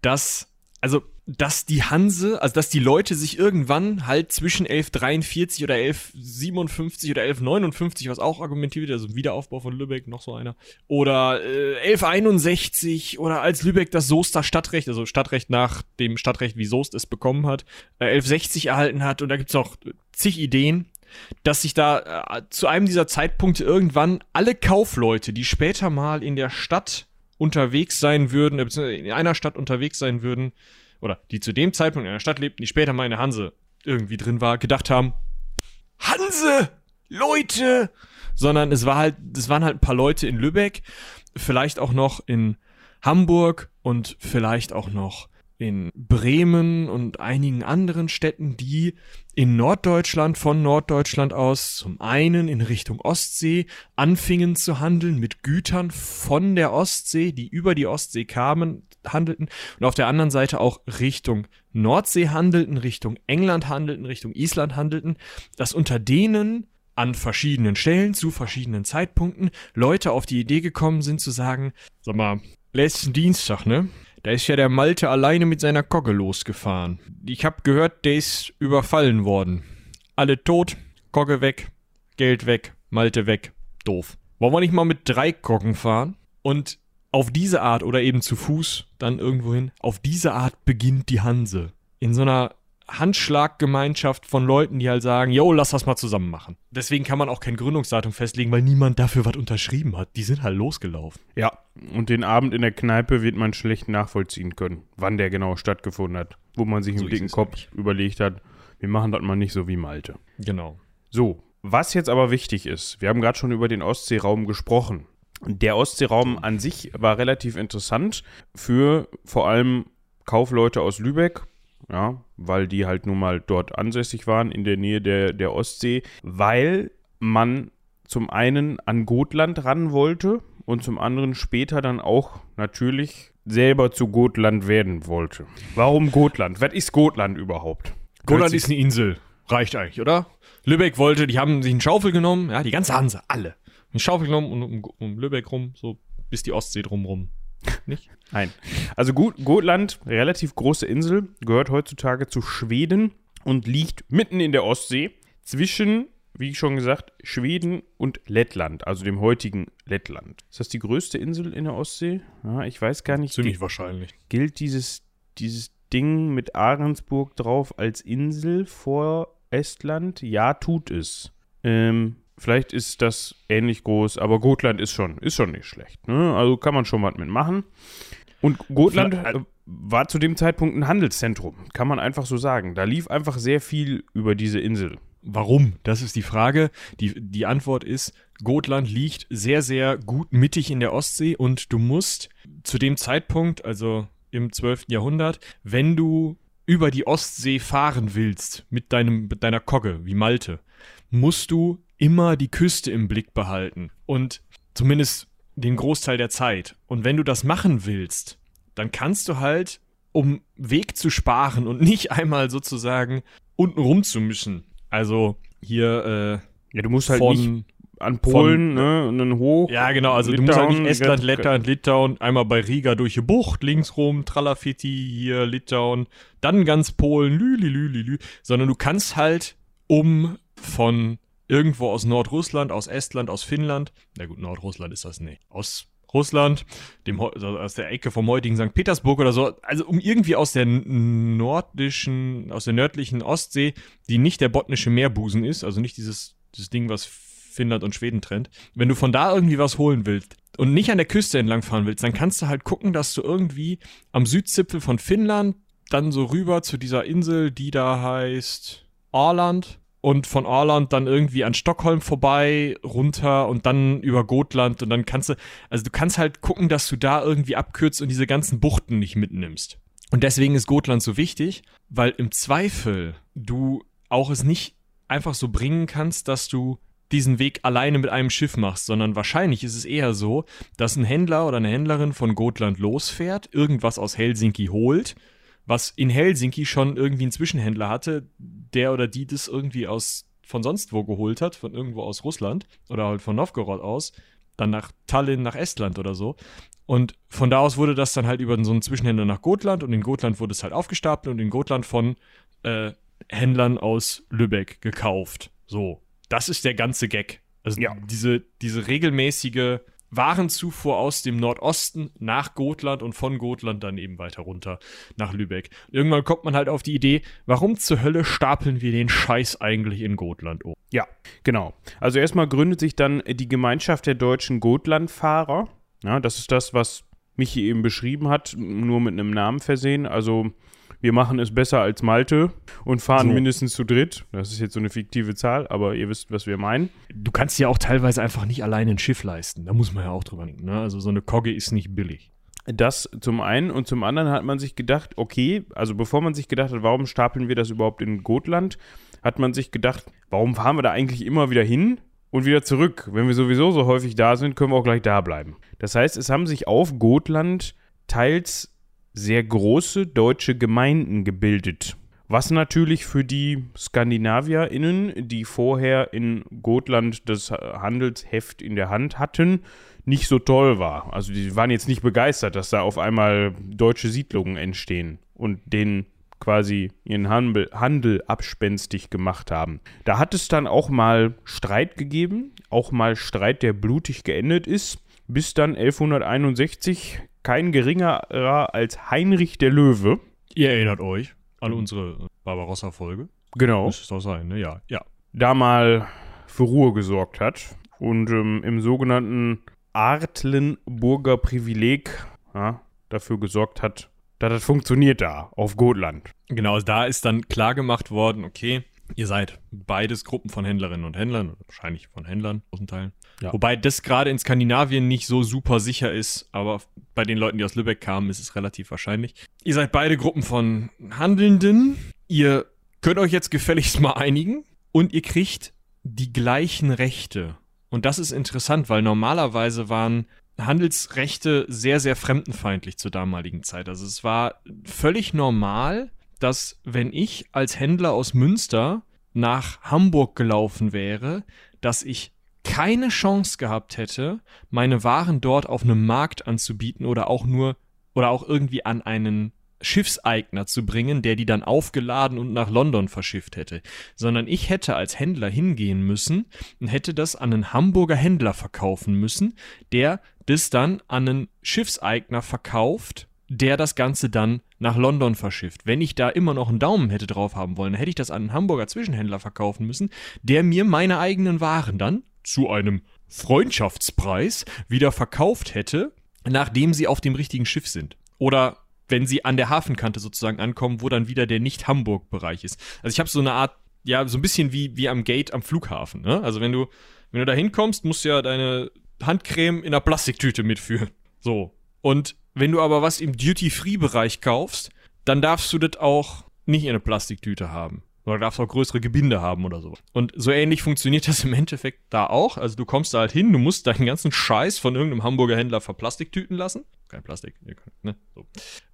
dass, also, dass die Hanse, also dass die Leute sich irgendwann halt zwischen 1143 oder 1157 oder 1159, was auch argumentiert wird, also Wiederaufbau von Lübeck, noch so einer, oder äh, 1161 oder als Lübeck das Soester Stadtrecht, also Stadtrecht nach dem Stadtrecht, wie Soest es bekommen hat, äh, 1160 erhalten hat. Und da gibt's noch zig Ideen, dass sich da äh, zu einem dieser Zeitpunkte irgendwann alle Kaufleute, die später mal in der Stadt unterwegs sein würden, äh, in einer Stadt unterwegs sein würden, oder die zu dem Zeitpunkt in einer Stadt lebten, die später mal in der Hanse irgendwie drin war, gedacht haben, Hanse! Leute! Sondern es war halt, es waren halt ein paar Leute in Lübeck, vielleicht auch noch in Hamburg und vielleicht auch noch in Bremen und einigen anderen Städten, die in Norddeutschland von Norddeutschland aus zum einen in Richtung Ostsee anfingen zu handeln mit Gütern von der Ostsee, die über die Ostsee kamen, handelten und auf der anderen Seite auch Richtung Nordsee handelten, Richtung England handelten, Richtung Island handelten, dass unter denen an verschiedenen Stellen zu verschiedenen Zeitpunkten Leute auf die Idee gekommen sind zu sagen, sag mal, letzten Dienstag, ne? Da ist ja der Malte alleine mit seiner Kogge losgefahren. Ich hab gehört, der ist überfallen worden. Alle tot, Kogge weg, Geld weg, Malte weg. Doof. Wollen wir nicht mal mit drei Koggen fahren? Und auf diese Art oder eben zu Fuß dann irgendwo hin, auf diese Art beginnt die Hanse. In so einer Handschlaggemeinschaft von Leuten, die halt sagen, yo, lass das mal zusammen machen. Deswegen kann man auch kein Gründungsdatum festlegen, weil niemand dafür was unterschrieben hat. Die sind halt losgelaufen. Ja, und den Abend in der Kneipe wird man schlecht nachvollziehen können, wann der genau stattgefunden hat. Wo man sich So im dicken Kopf nämlich. überlegt hat, wir machen das mal nicht so wie Malte. Genau. So, was jetzt aber wichtig ist, wir haben gerade schon über den Ostseeraum gesprochen. Der Ostseeraum an sich war relativ interessant für vor allem Kaufleute aus Lübeck, ja, weil die halt nun mal dort ansässig waren in der Nähe der, der Ostsee, weil man zum einen an Gotland ran wollte und zum anderen später dann auch natürlich selber zu Gotland werden wollte. Warum Gotland? Was ist Gotland überhaupt? Goland ist eine Insel. Reicht eigentlich, oder? Lübeck wollte, die haben sich einen Schaufel genommen, ja, die ganze Hanse, alle. Eine Schaufel genommen und um, um Lübeck rum, so bis die Ostsee drumrum. Nicht? Nein. Also Gut, Gotland, relativ große Insel, gehört heutzutage zu Schweden und liegt mitten in der Ostsee zwischen, wie schon gesagt, Schweden und Lettland, also dem heutigen Lettland. Ist das die größte Insel in der Ostsee? Ja, ich weiß gar nicht. Ziemlich wahrscheinlich. Gilt dieses, dieses Ding mit Ahrensburg drauf als Insel vor Estland? Ja, tut es. Ähm, vielleicht ist das ähnlich groß, aber Gotland ist schon, ist schon nicht schlecht. Ne? Also kann man schon was mitmachen. Und Gotland äh, war zu dem Zeitpunkt ein Handelszentrum, kann man einfach so sagen. Da lief einfach sehr viel über diese Insel. Warum? Das ist die Frage. Die, die Antwort ist, Gotland liegt sehr, sehr gut mittig in der Ostsee und du musst zu dem Zeitpunkt, also im 12. Jahrhundert, wenn du über die Ostsee fahren willst mit, deinem, mit deiner Kogge, wie Malte, musst du immer die Küste im Blick behalten. Und zumindest den Großteil der Zeit. Und wenn du das machen willst, dann kannst du halt, um Weg zu sparen und nicht einmal sozusagen unten rum zu müssen. Also hier Ja, du musst äh, halt von. nicht an Polen, ne, und dann hoch. ja, genau, also du musst halt Litauen, nicht Estland, Lettland, Litauen, einmal bei Riga durch die Bucht, links rum, Tralafitti, hier Litauen, dann ganz Polen, lü, lü, lü, lü, lü, sondern du kannst halt um von irgendwo aus Nordrussland, aus Estland, aus Finnland, na gut, Nordrussland ist das nicht, aus Russland, dem, aus der Ecke vom heutigen St. Petersburg oder so, also um irgendwie aus der nordischen, aus der nördlichen Ostsee, die nicht der botnische Meerbusen ist, also nicht dieses, dieses Ding, was Finnland und Schweden trennt. Wenn du von da irgendwie was holen willst und nicht an der Küste entlang fahren willst, dann kannst du halt gucken, dass du irgendwie am Südzipfel von Finnland dann so rüber zu dieser Insel, die da heißt Åland und von Åland dann irgendwie an Stockholm vorbei, runter und dann über Gotland und dann kannst du, also du kannst halt gucken, dass du da irgendwie abkürzt und diese ganzen Buchten nicht mitnimmst. Und deswegen ist Gotland so wichtig, weil im Zweifel du auch es nicht einfach so bringen kannst, dass du diesen Weg alleine mit einem Schiff machst, sondern wahrscheinlich ist es eher so, dass ein Händler oder eine Händlerin von Gotland losfährt, irgendwas aus Helsinki holt, was in Helsinki schon irgendwie einen Zwischenhändler hatte, der oder die das irgendwie aus von sonst wo geholt hat, von irgendwo aus Russland oder halt von Novgorod aus, dann nach Tallinn, nach Estland oder so. Und von da aus wurde das dann halt über so einen Zwischenhändler nach Gotland und in Gotland wurde es halt aufgestapelt und in Gotland von äh, Händlern aus Lübeck gekauft. So, das ist der ganze Gag. Also Ja. diese, diese regelmäßige Warenzufuhr aus dem Nordosten nach Gotland und von Gotland dann eben weiter runter nach Lübeck. Irgendwann kommt man halt auf die Idee, warum zur Hölle stapeln wir den Scheiß eigentlich in Gotland um? Ja, genau. Also erstmal gründet sich dann die Gemeinschaft der deutschen Gotlandfahrer. Ja, das ist das, was Michi eben beschrieben hat, nur mit einem Namen versehen. Also wir machen es besser als Malte und fahren So. mindestens zu dritt. Das ist jetzt so eine fiktive Zahl, aber ihr wisst, was wir meinen. Du kannst ja auch teilweise einfach nicht alleine ein Schiff leisten. Da muss man ja auch drüber denken. Ne? Also so eine Kogge ist nicht billig. Das zum einen und zum anderen hat man sich gedacht, okay, also bevor man sich gedacht hat, warum stapeln wir das überhaupt in Gotland, hat man sich gedacht, warum fahren wir da eigentlich immer wieder hin und wieder zurück? Wenn wir sowieso so häufig da sind, können wir auch gleich da bleiben. Das heißt, es haben sich auf Gotland teils sehr große deutsche Gemeinden gebildet. Was natürlich für die SkandinavierInnen, die vorher in Gotland das Handelsheft in der Hand hatten, nicht so toll war. Also die waren jetzt nicht begeistert, dass da auf einmal deutsche Siedlungen entstehen und denen quasi ihren Handel, Handel abspenstig gemacht haben. Da hat es dann auch mal Streit gegeben, auch mal Streit, der blutig geendet ist, bis dann 1161 kein geringerer als Heinrich der Löwe. Ihr erinnert euch an unsere Barbarossa-Folge. Genau. Muss es doch sein, ne? Ja, ja. Da mal für Ruhe gesorgt hat und ähm, im sogenannten Artlenburger Privileg ja, dafür gesorgt hat, dass das funktioniert da auf Gotland. Genau, also da ist dann klar gemacht worden, okay, ihr seid beides Gruppen von Händlerinnen und Händlern, wahrscheinlich von Händlern, großen Teilen. Ja. Wobei das gerade in Skandinavien nicht so super sicher ist, aber bei den Leuten, die aus Lübeck kamen, ist es relativ wahrscheinlich. Ihr seid beide Gruppen von Handelnden. Ihr könnt euch jetzt gefälligst mal einigen und ihr kriegt die gleichen Rechte und das ist interessant, weil normalerweise waren Handelsrechte sehr, sehr fremdenfeindlich zur damaligen Zeit. Also es war völlig normal, dass wenn ich als Händler aus Münster nach Hamburg gelaufen wäre, dass ich keine Chance gehabt hätte, meine Waren dort auf einem Markt anzubieten oder auch nur oder auch irgendwie an einen Schiffseigner zu bringen, der die dann aufgeladen und nach London verschifft hätte, sondern ich hätte als Händler hingehen müssen und hätte das an einen Hamburger Händler verkaufen müssen, der das dann an einen Schiffseigner verkauft, der das Ganze dann nach London verschifft. Wenn ich da immer noch einen Daumen hätte drauf haben wollen, hätte ich das an einen Hamburger Zwischenhändler verkaufen müssen, der mir meine eigenen Waren dann zu einem Freundschaftspreis wieder verkauft hätte, nachdem sie auf dem richtigen Schiff sind. Oder wenn sie an der Hafenkante sozusagen ankommen, wo dann wieder der Nicht-Hamburg-Bereich ist. Also ich habe so eine Art, ja, so ein bisschen wie, wie am Gate am Flughafen. Ne? Also wenn du, wenn du da hinkommst, musst du ja deine Handcreme in einer Plastiktüte mitführen. So. Und wenn du aber was im Duty-Free-Bereich kaufst, dann darfst du das auch nicht in einer Plastiktüte haben. Oder darfst auch größere Gebinde haben oder so. Und so ähnlich funktioniert das im Endeffekt da auch. Also du kommst da halt hin, du musst deinen ganzen Scheiß von irgendeinem Hamburger Händler verplastiktüten lassen kein Plastik. Ne? So.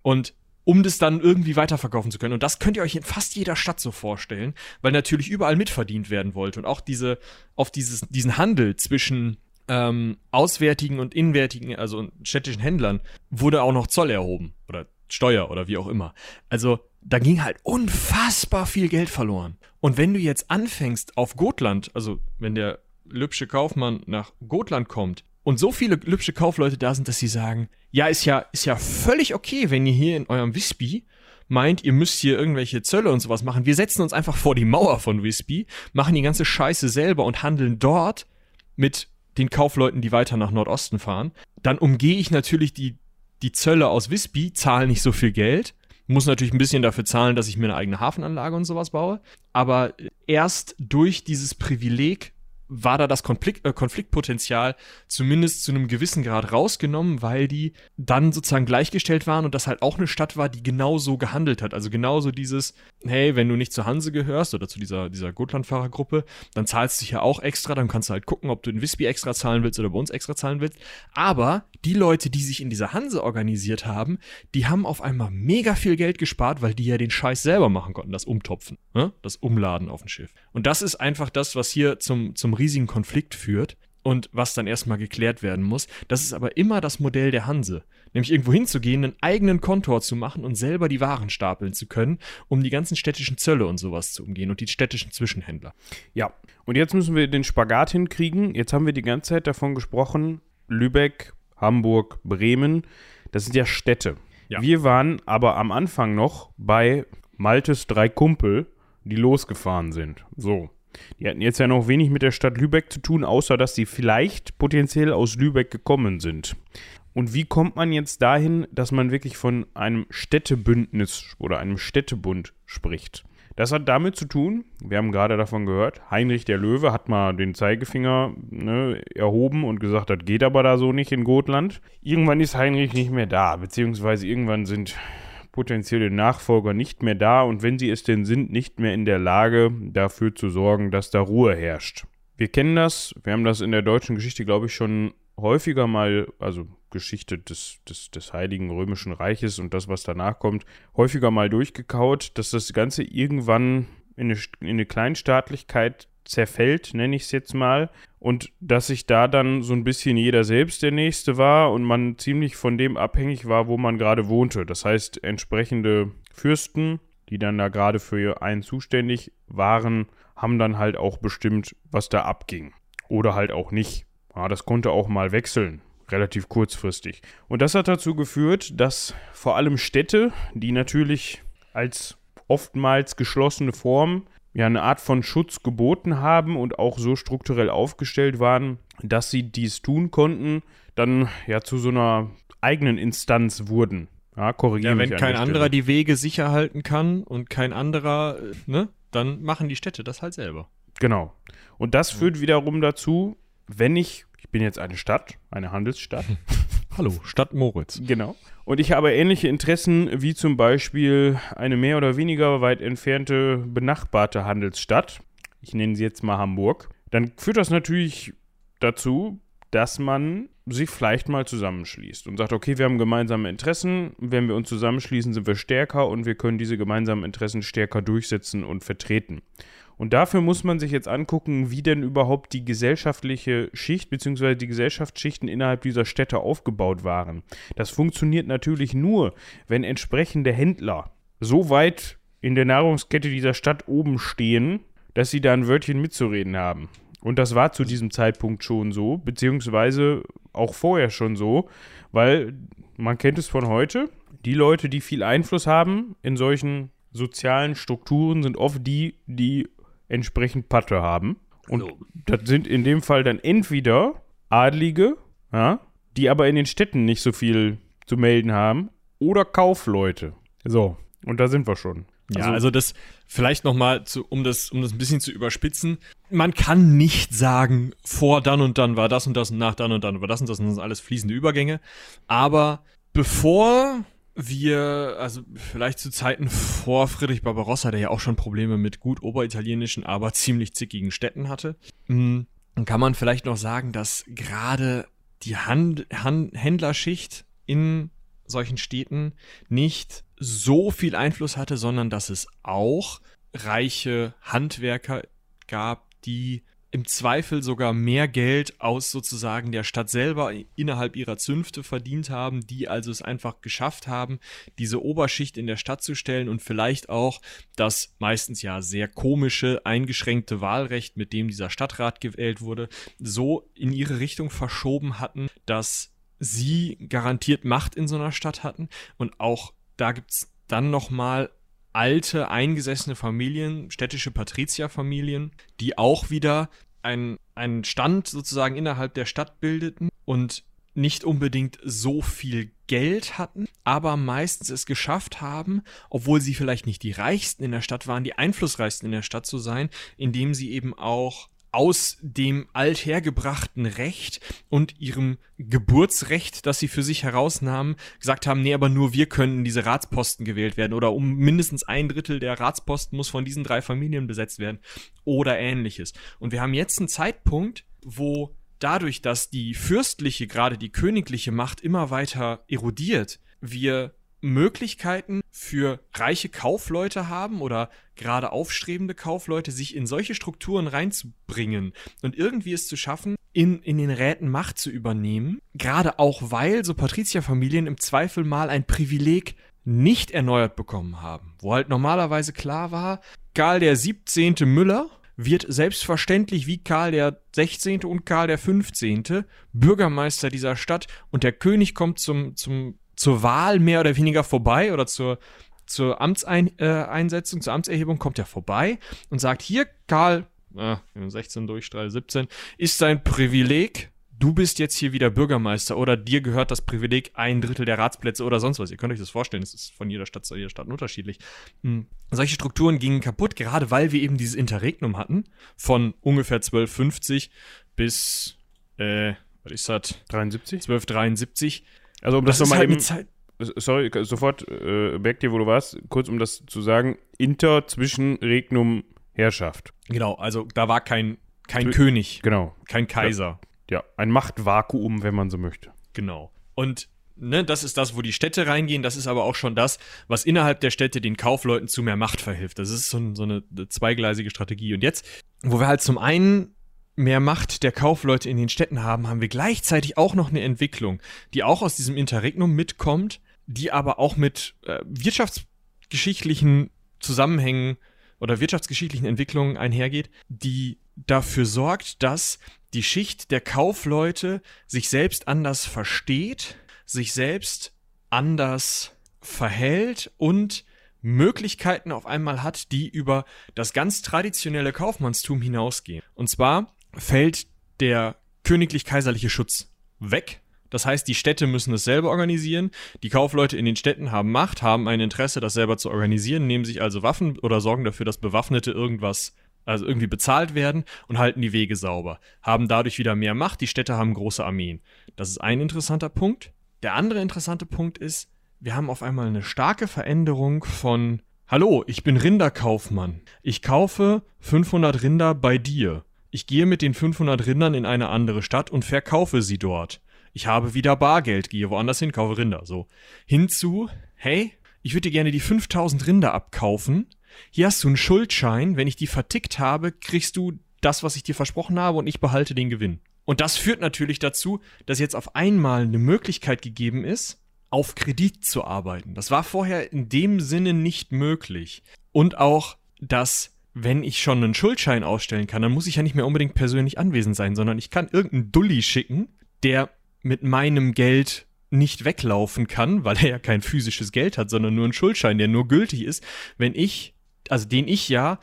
Und um das dann irgendwie weiterverkaufen zu können. Und das könnt ihr euch in fast jeder Stadt so vorstellen, weil natürlich überall mitverdient werden wollte. Und auch diese, auf dieses, diesen Handel zwischen ähm, auswärtigen und inwärtigen, also städtischen Händlern, wurde auch noch Zoll erhoben. Oder Steuer oder wie auch immer. Also da ging halt unfassbar viel Geld verloren. Und wenn du jetzt anfängst auf Gotland, also wenn der Lübsche Kaufmann nach Gotland kommt, und so viele lübsche Kaufleute da sind, dass sie sagen, ja, ist ja, ist ja völlig okay, wenn ihr hier in eurem Wispy meint, ihr müsst hier irgendwelche Zölle und sowas machen. Wir setzen uns einfach vor die Mauer von Wispy, machen die ganze Scheiße selber und handeln dort mit den Kaufleuten, die weiter nach Nordosten fahren. Dann umgehe ich natürlich die, die Zölle aus Wispy, zahle nicht so viel Geld, muss natürlich ein bisschen dafür zahlen, dass ich mir eine eigene Hafenanlage und sowas baue. Aber erst durch dieses Privileg war da das Konflikt, äh, Konfliktpotenzial zumindest zu einem gewissen Grad rausgenommen, weil die dann sozusagen gleichgestellt waren und das halt auch eine Stadt war, die genauso gehandelt hat. Also genauso dieses, hey, wenn du nicht zur Hanse gehörst oder zu dieser, dieser Gotlandfahrergruppe, dann zahlst du ja auch extra, dann kannst du halt gucken, ob du in Wispy extra zahlen willst oder bei uns extra zahlen willst. Aber die Leute, die sich in dieser Hanse organisiert haben, die haben auf einmal mega viel Geld gespart, weil die ja den Scheiß selber machen konnten, das Umtopfen, ne? das Umladen auf dem Schiff. Und das ist einfach das, was hier zum, zum riesigen Konflikt führt und was dann erstmal geklärt werden muss. Das ist aber immer das Modell der Hanse. Nämlich irgendwo hinzugehen, einen eigenen Kontor zu machen und selber die Waren stapeln zu können, um die ganzen städtischen Zölle und sowas zu umgehen und die städtischen Zwischenhändler. Ja, und jetzt müssen wir den Spagat hinkriegen. Jetzt haben wir die ganze Zeit davon gesprochen, Lübeck, Hamburg, Bremen, das sind ja Städte. Ja. Wir waren aber am Anfang noch bei Maltes drei Kumpel, die losgefahren sind. So. Die hatten jetzt ja noch wenig mit der Stadt Lübeck zu tun, außer dass sie vielleicht potenziell aus Lübeck gekommen sind. Und wie kommt man jetzt dahin, dass man wirklich von einem Städtebündnis oder einem Städtebund spricht? Das hat damit zu tun, wir haben gerade davon gehört, Heinrich der Löwe hat mal den Zeigefinger ne, erhoben und gesagt, das geht aber da so nicht in Gotland. Irgendwann ist Heinrich nicht mehr da, beziehungsweise irgendwann sind potenzielle Nachfolger nicht mehr da und wenn sie es denn sind, nicht mehr in der Lage, dafür zu sorgen, dass da Ruhe herrscht. Wir kennen das, wir haben das in der deutschen Geschichte, glaube ich, schon häufiger mal, also Geschichte des, des, des Heiligen Römischen Reiches und das, was danach kommt, häufiger mal durchgekaut, dass das Ganze irgendwann in eine, in eine Kleinstaatlichkeit zerfällt, nenne ich es jetzt mal, und dass sich da dann so ein bisschen jeder selbst der Nächste war und man ziemlich von dem abhängig war, wo man gerade wohnte. Das heißt, entsprechende Fürsten, die dann da gerade für einen zuständig waren, haben dann halt auch bestimmt, was da abging. Oder halt auch nicht. Ja, das konnte auch mal wechseln relativ kurzfristig. Und das hat dazu geführt, dass vor allem Städte, die natürlich als oftmals geschlossene Form ja eine Art von Schutz geboten haben und auch so strukturell aufgestellt waren, dass sie dies tun konnten, dann ja zu so einer eigenen Instanz wurden. Ja, korrigiere ja, wenn kein anderer die Wege sicher halten kann und kein anderer, äh, ne, dann machen die Städte das halt selber. Genau. Und das führt wiederum dazu, wenn ich ich bin jetzt eine Stadt, eine Handelsstadt. Hallo, Stadt Moritz. Genau. Und ich habe ähnliche Interessen wie zum Beispiel eine mehr oder weniger weit entfernte benachbarte Handelsstadt. Ich nenne sie jetzt mal Hamburg. Dann führt das natürlich dazu, dass man sich vielleicht mal zusammenschließt und sagt, okay, wir haben gemeinsame Interessen, wenn wir uns zusammenschließen, sind wir stärker und wir können diese gemeinsamen Interessen stärker durchsetzen und vertreten. Und dafür muss man sich jetzt angucken, wie denn überhaupt die gesellschaftliche Schicht bzw. die Gesellschaftsschichten innerhalb dieser Städte aufgebaut waren. Das funktioniert natürlich nur, wenn entsprechende Händler so weit in der Nahrungskette dieser Stadt oben stehen, dass sie da ein Wörtchen mitzureden haben. Und das war zu diesem Zeitpunkt schon so, beziehungsweise auch vorher schon so, weil man kennt es von heute, die Leute, die viel Einfluss haben in solchen sozialen Strukturen, sind oft die, die entsprechend Patte haben. Und so. das sind in dem Fall dann entweder Adlige, ja, die aber in den Städten nicht so viel zu melden haben, oder Kaufleute. So, und da sind wir schon. Ja, also, also das vielleicht noch mal zu, um das um das ein bisschen zu überspitzen. Man kann nicht sagen, vor dann und dann war das und das und nach dann und dann war das und das und das sind alles fließende Übergänge, aber bevor wir, also vielleicht zu Zeiten vor Friedrich Barbarossa, der ja auch schon Probleme mit gut oberitalienischen, aber ziemlich zickigen Städten hatte, hm, dann kann man vielleicht noch sagen, dass gerade die Hand, Hand, Händlerschicht in solchen Städten nicht so viel Einfluss hatte, sondern dass es auch reiche Handwerker gab, die im Zweifel sogar mehr Geld aus sozusagen der Stadt selber innerhalb ihrer Zünfte verdient haben, die also es einfach geschafft haben, diese Oberschicht in der Stadt zu stellen und vielleicht auch das meistens ja sehr komische, eingeschränkte Wahlrecht, mit dem dieser Stadtrat gewählt wurde, so in ihre Richtung verschoben hatten, dass sie garantiert Macht in so einer Stadt hatten. Und auch da gibt es dann nochmal alte, eingesessene Familien, städtische Patrizierfamilien, die auch wieder ein, einen Stand sozusagen innerhalb der Stadt bildeten und nicht unbedingt so viel Geld hatten, aber meistens es geschafft haben, obwohl sie vielleicht nicht die reichsten in der Stadt waren, die einflussreichsten in der Stadt zu sein, indem sie eben auch aus dem althergebrachten Recht und ihrem Geburtsrecht, das sie für sich herausnahmen, gesagt haben, nee, aber nur wir können diese Ratsposten gewählt werden oder um mindestens ein Drittel der Ratsposten muss von diesen drei Familien besetzt werden oder ähnliches. Und wir haben jetzt einen Zeitpunkt, wo dadurch, dass die fürstliche, gerade die königliche Macht immer weiter erodiert, wir Möglichkeiten für reiche Kaufleute haben oder gerade aufstrebende Kaufleute, sich in solche Strukturen reinzubringen und irgendwie es zu schaffen, in, in den Räten Macht zu übernehmen. Gerade auch, weil so Patrizierfamilien im Zweifel mal ein Privileg nicht erneuert bekommen haben. Wo halt normalerweise klar war, Karl der 17. Müller wird selbstverständlich wie Karl der 16. und Karl der 15. Bürgermeister dieser Stadt und der König kommt zum, zum zur Wahl mehr oder weniger vorbei oder zur, zur Amtseinsetzung, äh, zur Amtserhebung kommt er vorbei und sagt, hier, Karl, äh, 16 Durchstrahl, 17, ist sein Privileg, du bist jetzt hier wieder Bürgermeister oder dir gehört das Privileg ein Drittel der Ratsplätze oder sonst was. Ihr könnt euch das vorstellen, es ist von jeder Stadt zu jeder Stadt unterschiedlich. Hm. Solche Strukturen gingen kaputt, gerade weil wir eben dieses Interregnum hatten, von ungefähr 1250 bis, äh, was ist das? 73? 1273. Also um das, Das nochmal halt eben, Zeit. sorry, sofort äh, merkt ihr, wo du warst, kurz um das zu sagen, Inter zwischen Regnum Herrschaft. Genau, also da war kein, kein Zwi- König, Genau. kein Kaiser. Ja, ein Machtvakuum, wenn man so möchte. Genau. Und ne, das ist das, wo die Städte reingehen. Das ist aber auch schon das, was innerhalb der Städte den Kaufleuten zu mehr Macht verhilft. Das ist so, so eine zweigleisige Strategie. Und jetzt, wo wir halt zum einen mehr Macht der Kaufleute in den Städten haben, haben wir gleichzeitig auch noch eine Entwicklung, die auch aus diesem Interregnum mitkommt, die aber auch mit äh, wirtschaftsgeschichtlichen Zusammenhängen oder wirtschaftsgeschichtlichen Entwicklungen einhergeht, die dafür sorgt, dass die Schicht der Kaufleute sich selbst anders versteht, sich selbst anders verhält und Möglichkeiten auf einmal hat, die über das ganz traditionelle Kaufmannstum hinausgehen. Und zwar fällt der königlich-kaiserliche Schutz weg. Das heißt, die Städte müssen es selber organisieren. Die Kaufleute in den Städten haben Macht, haben ein Interesse, das selber zu organisieren, nehmen sich also Waffen oder sorgen dafür, dass Bewaffnete irgendwas, also irgendwie bezahlt werden und halten die Wege sauber. Haben dadurch wieder mehr Macht. Die Städte haben große Armeen. Das ist ein interessanter Punkt. Der andere interessante Punkt ist, wir haben auf einmal eine starke Veränderung von Hallo, ich bin Rinderkaufmann. Ich kaufe 500 Rinder bei dir. Ich gehe mit den 500 Rindern in eine andere Stadt und verkaufe sie dort. Ich habe wieder Bargeld, gehe woanders hin, kaufe Rinder. So. Hinzu, hey, ich würde dir gerne die 5000 Rinder abkaufen. Hier hast du einen Schuldschein. Wenn ich die vertickt habe, kriegst du das, was ich dir versprochen habe und ich behalte den Gewinn. Und das führt natürlich dazu, dass jetzt auf einmal eine Möglichkeit gegeben ist, auf Kredit zu arbeiten. Das war vorher in dem Sinne nicht möglich. Und auch, dass wenn ich schon einen Schuldschein ausstellen kann, dann muss ich ja nicht mehr unbedingt persönlich anwesend sein, sondern ich kann irgendeinen Dulli schicken, der mit meinem Geld nicht weglaufen kann, weil er ja kein physisches Geld hat, sondern nur einen Schuldschein, der nur gültig ist, wenn ich, also den ich ja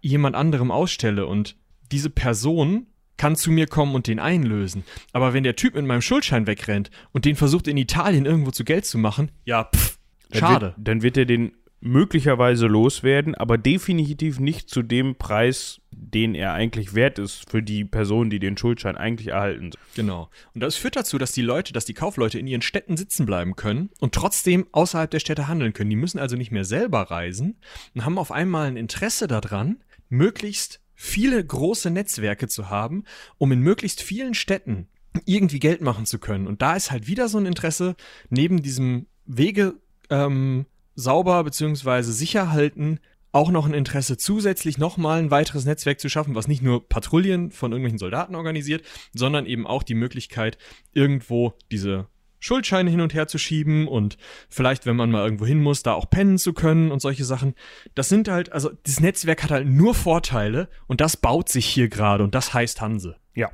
jemand anderem ausstelle und diese Person kann zu mir kommen und den einlösen. Aber wenn der Typ mit meinem Schuldschein wegrennt und den versucht in Italien irgendwo zu Geld zu machen, ja, pff, Dann schade. Wird, dann wird er den möglicherweise loswerden, aber definitiv nicht zu dem Preis, den er eigentlich wert ist für die Person, die den Schuldschein eigentlich erhalten. Genau. Und das führt dazu, dass die Leute, dass die Kaufleute in ihren Städten sitzen bleiben können und trotzdem außerhalb der Städte handeln können. Die müssen also nicht mehr selber reisen und haben auf einmal ein Interesse daran, möglichst viele große Netzwerke zu haben, um in möglichst vielen Städten irgendwie Geld machen zu können. Und da ist halt wieder so ein Interesse, neben diesem Wege ähm, sauber bzw. sicher halten, auch noch ein Interesse, zusätzlich nochmal ein weiteres Netzwerk zu schaffen, was nicht nur Patrouillen von irgendwelchen Soldaten organisiert, sondern eben auch die Möglichkeit, irgendwo diese Schuldscheine hin und her zu schieben und vielleicht, wenn man mal irgendwo hin muss, da auch pennen zu können und solche Sachen. Das sind halt, also das Netzwerk hat halt nur Vorteile und das baut sich hier gerade und das heißt Hanse. Ja.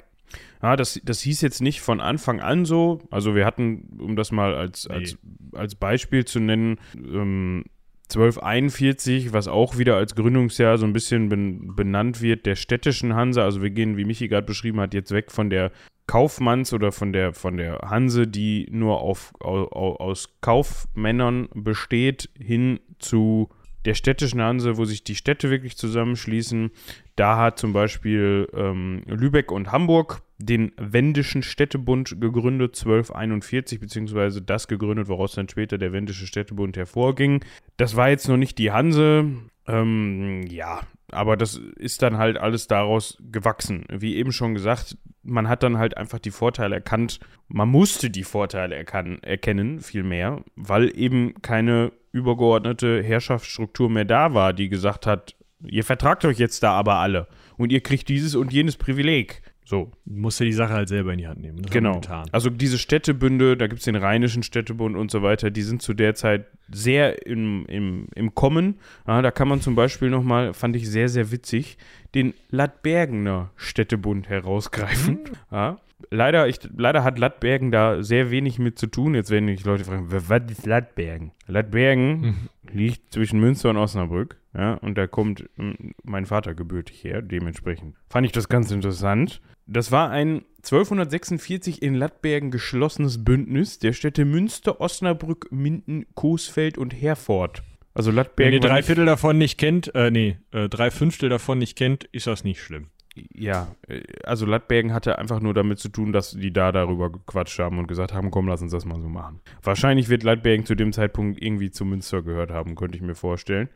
Ja, das, das hieß jetzt nicht von Anfang an so. Also wir hatten, um das mal als, Nee. als, als Beispiel zu nennen, ähm, 1241, was auch wieder als Gründungsjahr so ein bisschen ben, benannt wird, der städtischen Hanse. Also wir gehen, wie Michi gerade beschrieben hat, jetzt weg von der Kaufmanns- oder von der, von der Hanse, die nur auf, au, au, aus Kaufmännern besteht, hin zu der städtischen Hanse, wo sich die Städte wirklich zusammenschließen. Da hat zum Beispiel ähm, Lübeck und Hamburg den Wendischen Städtebund gegründet, 1241, beziehungsweise das gegründet, woraus dann später der Wendische Städtebund hervorging. Das war jetzt noch nicht die Hanse, ähm, ja, aber das ist dann halt alles daraus gewachsen. Wie eben schon gesagt, man hat dann halt einfach die Vorteile erkannt. Man musste die Vorteile erkan erkennen, vielmehr, weil eben keine übergeordnete Herrschaftsstruktur mehr da war, die gesagt hat, ihr vertragt euch jetzt da aber alle und ihr kriegt dieses und jenes Privileg. So, Musst du die Sache halt selber in die Hand nehmen. Das Genau. Also diese Städtebünde, da gibt es den Rheinischen Städtebund und so weiter, die sind zu der Zeit sehr im, im, im Kommen. Ja, da kann man zum Beispiel nochmal, fand ich sehr, sehr witzig, den Lattbergener Städtebund herausgreifen. Ja. Leider, ich, leider hat Lattbergen da sehr wenig mit zu tun. Jetzt werden die Leute fragen, "Wa- was ist Lattbergen? Lattbergen liegt zwischen Münster und Osnabrück. Ja, und da kommt mm, mein Vater gebürtig her, dementsprechend. Fand ich das ganz interessant. Das war ein 1246 in Lattbergen geschlossenes Bündnis der Städte Münster, Osnabrück, Minden, Coesfeld und Herford. Also Wenn Lattbergen ihr war drei Viertel davon nicht kennt, äh, nee, äh, drei Fünftel davon nicht kennt, ist das nicht schlimm. Ja, äh, also Lattbergen hatte einfach nur damit zu tun, dass die da darüber gequatscht haben und gesagt haben, komm, lass uns das mal so machen. Wahrscheinlich wird Lattbergen zu dem Zeitpunkt irgendwie zu Münster gehört haben, könnte ich mir vorstellen.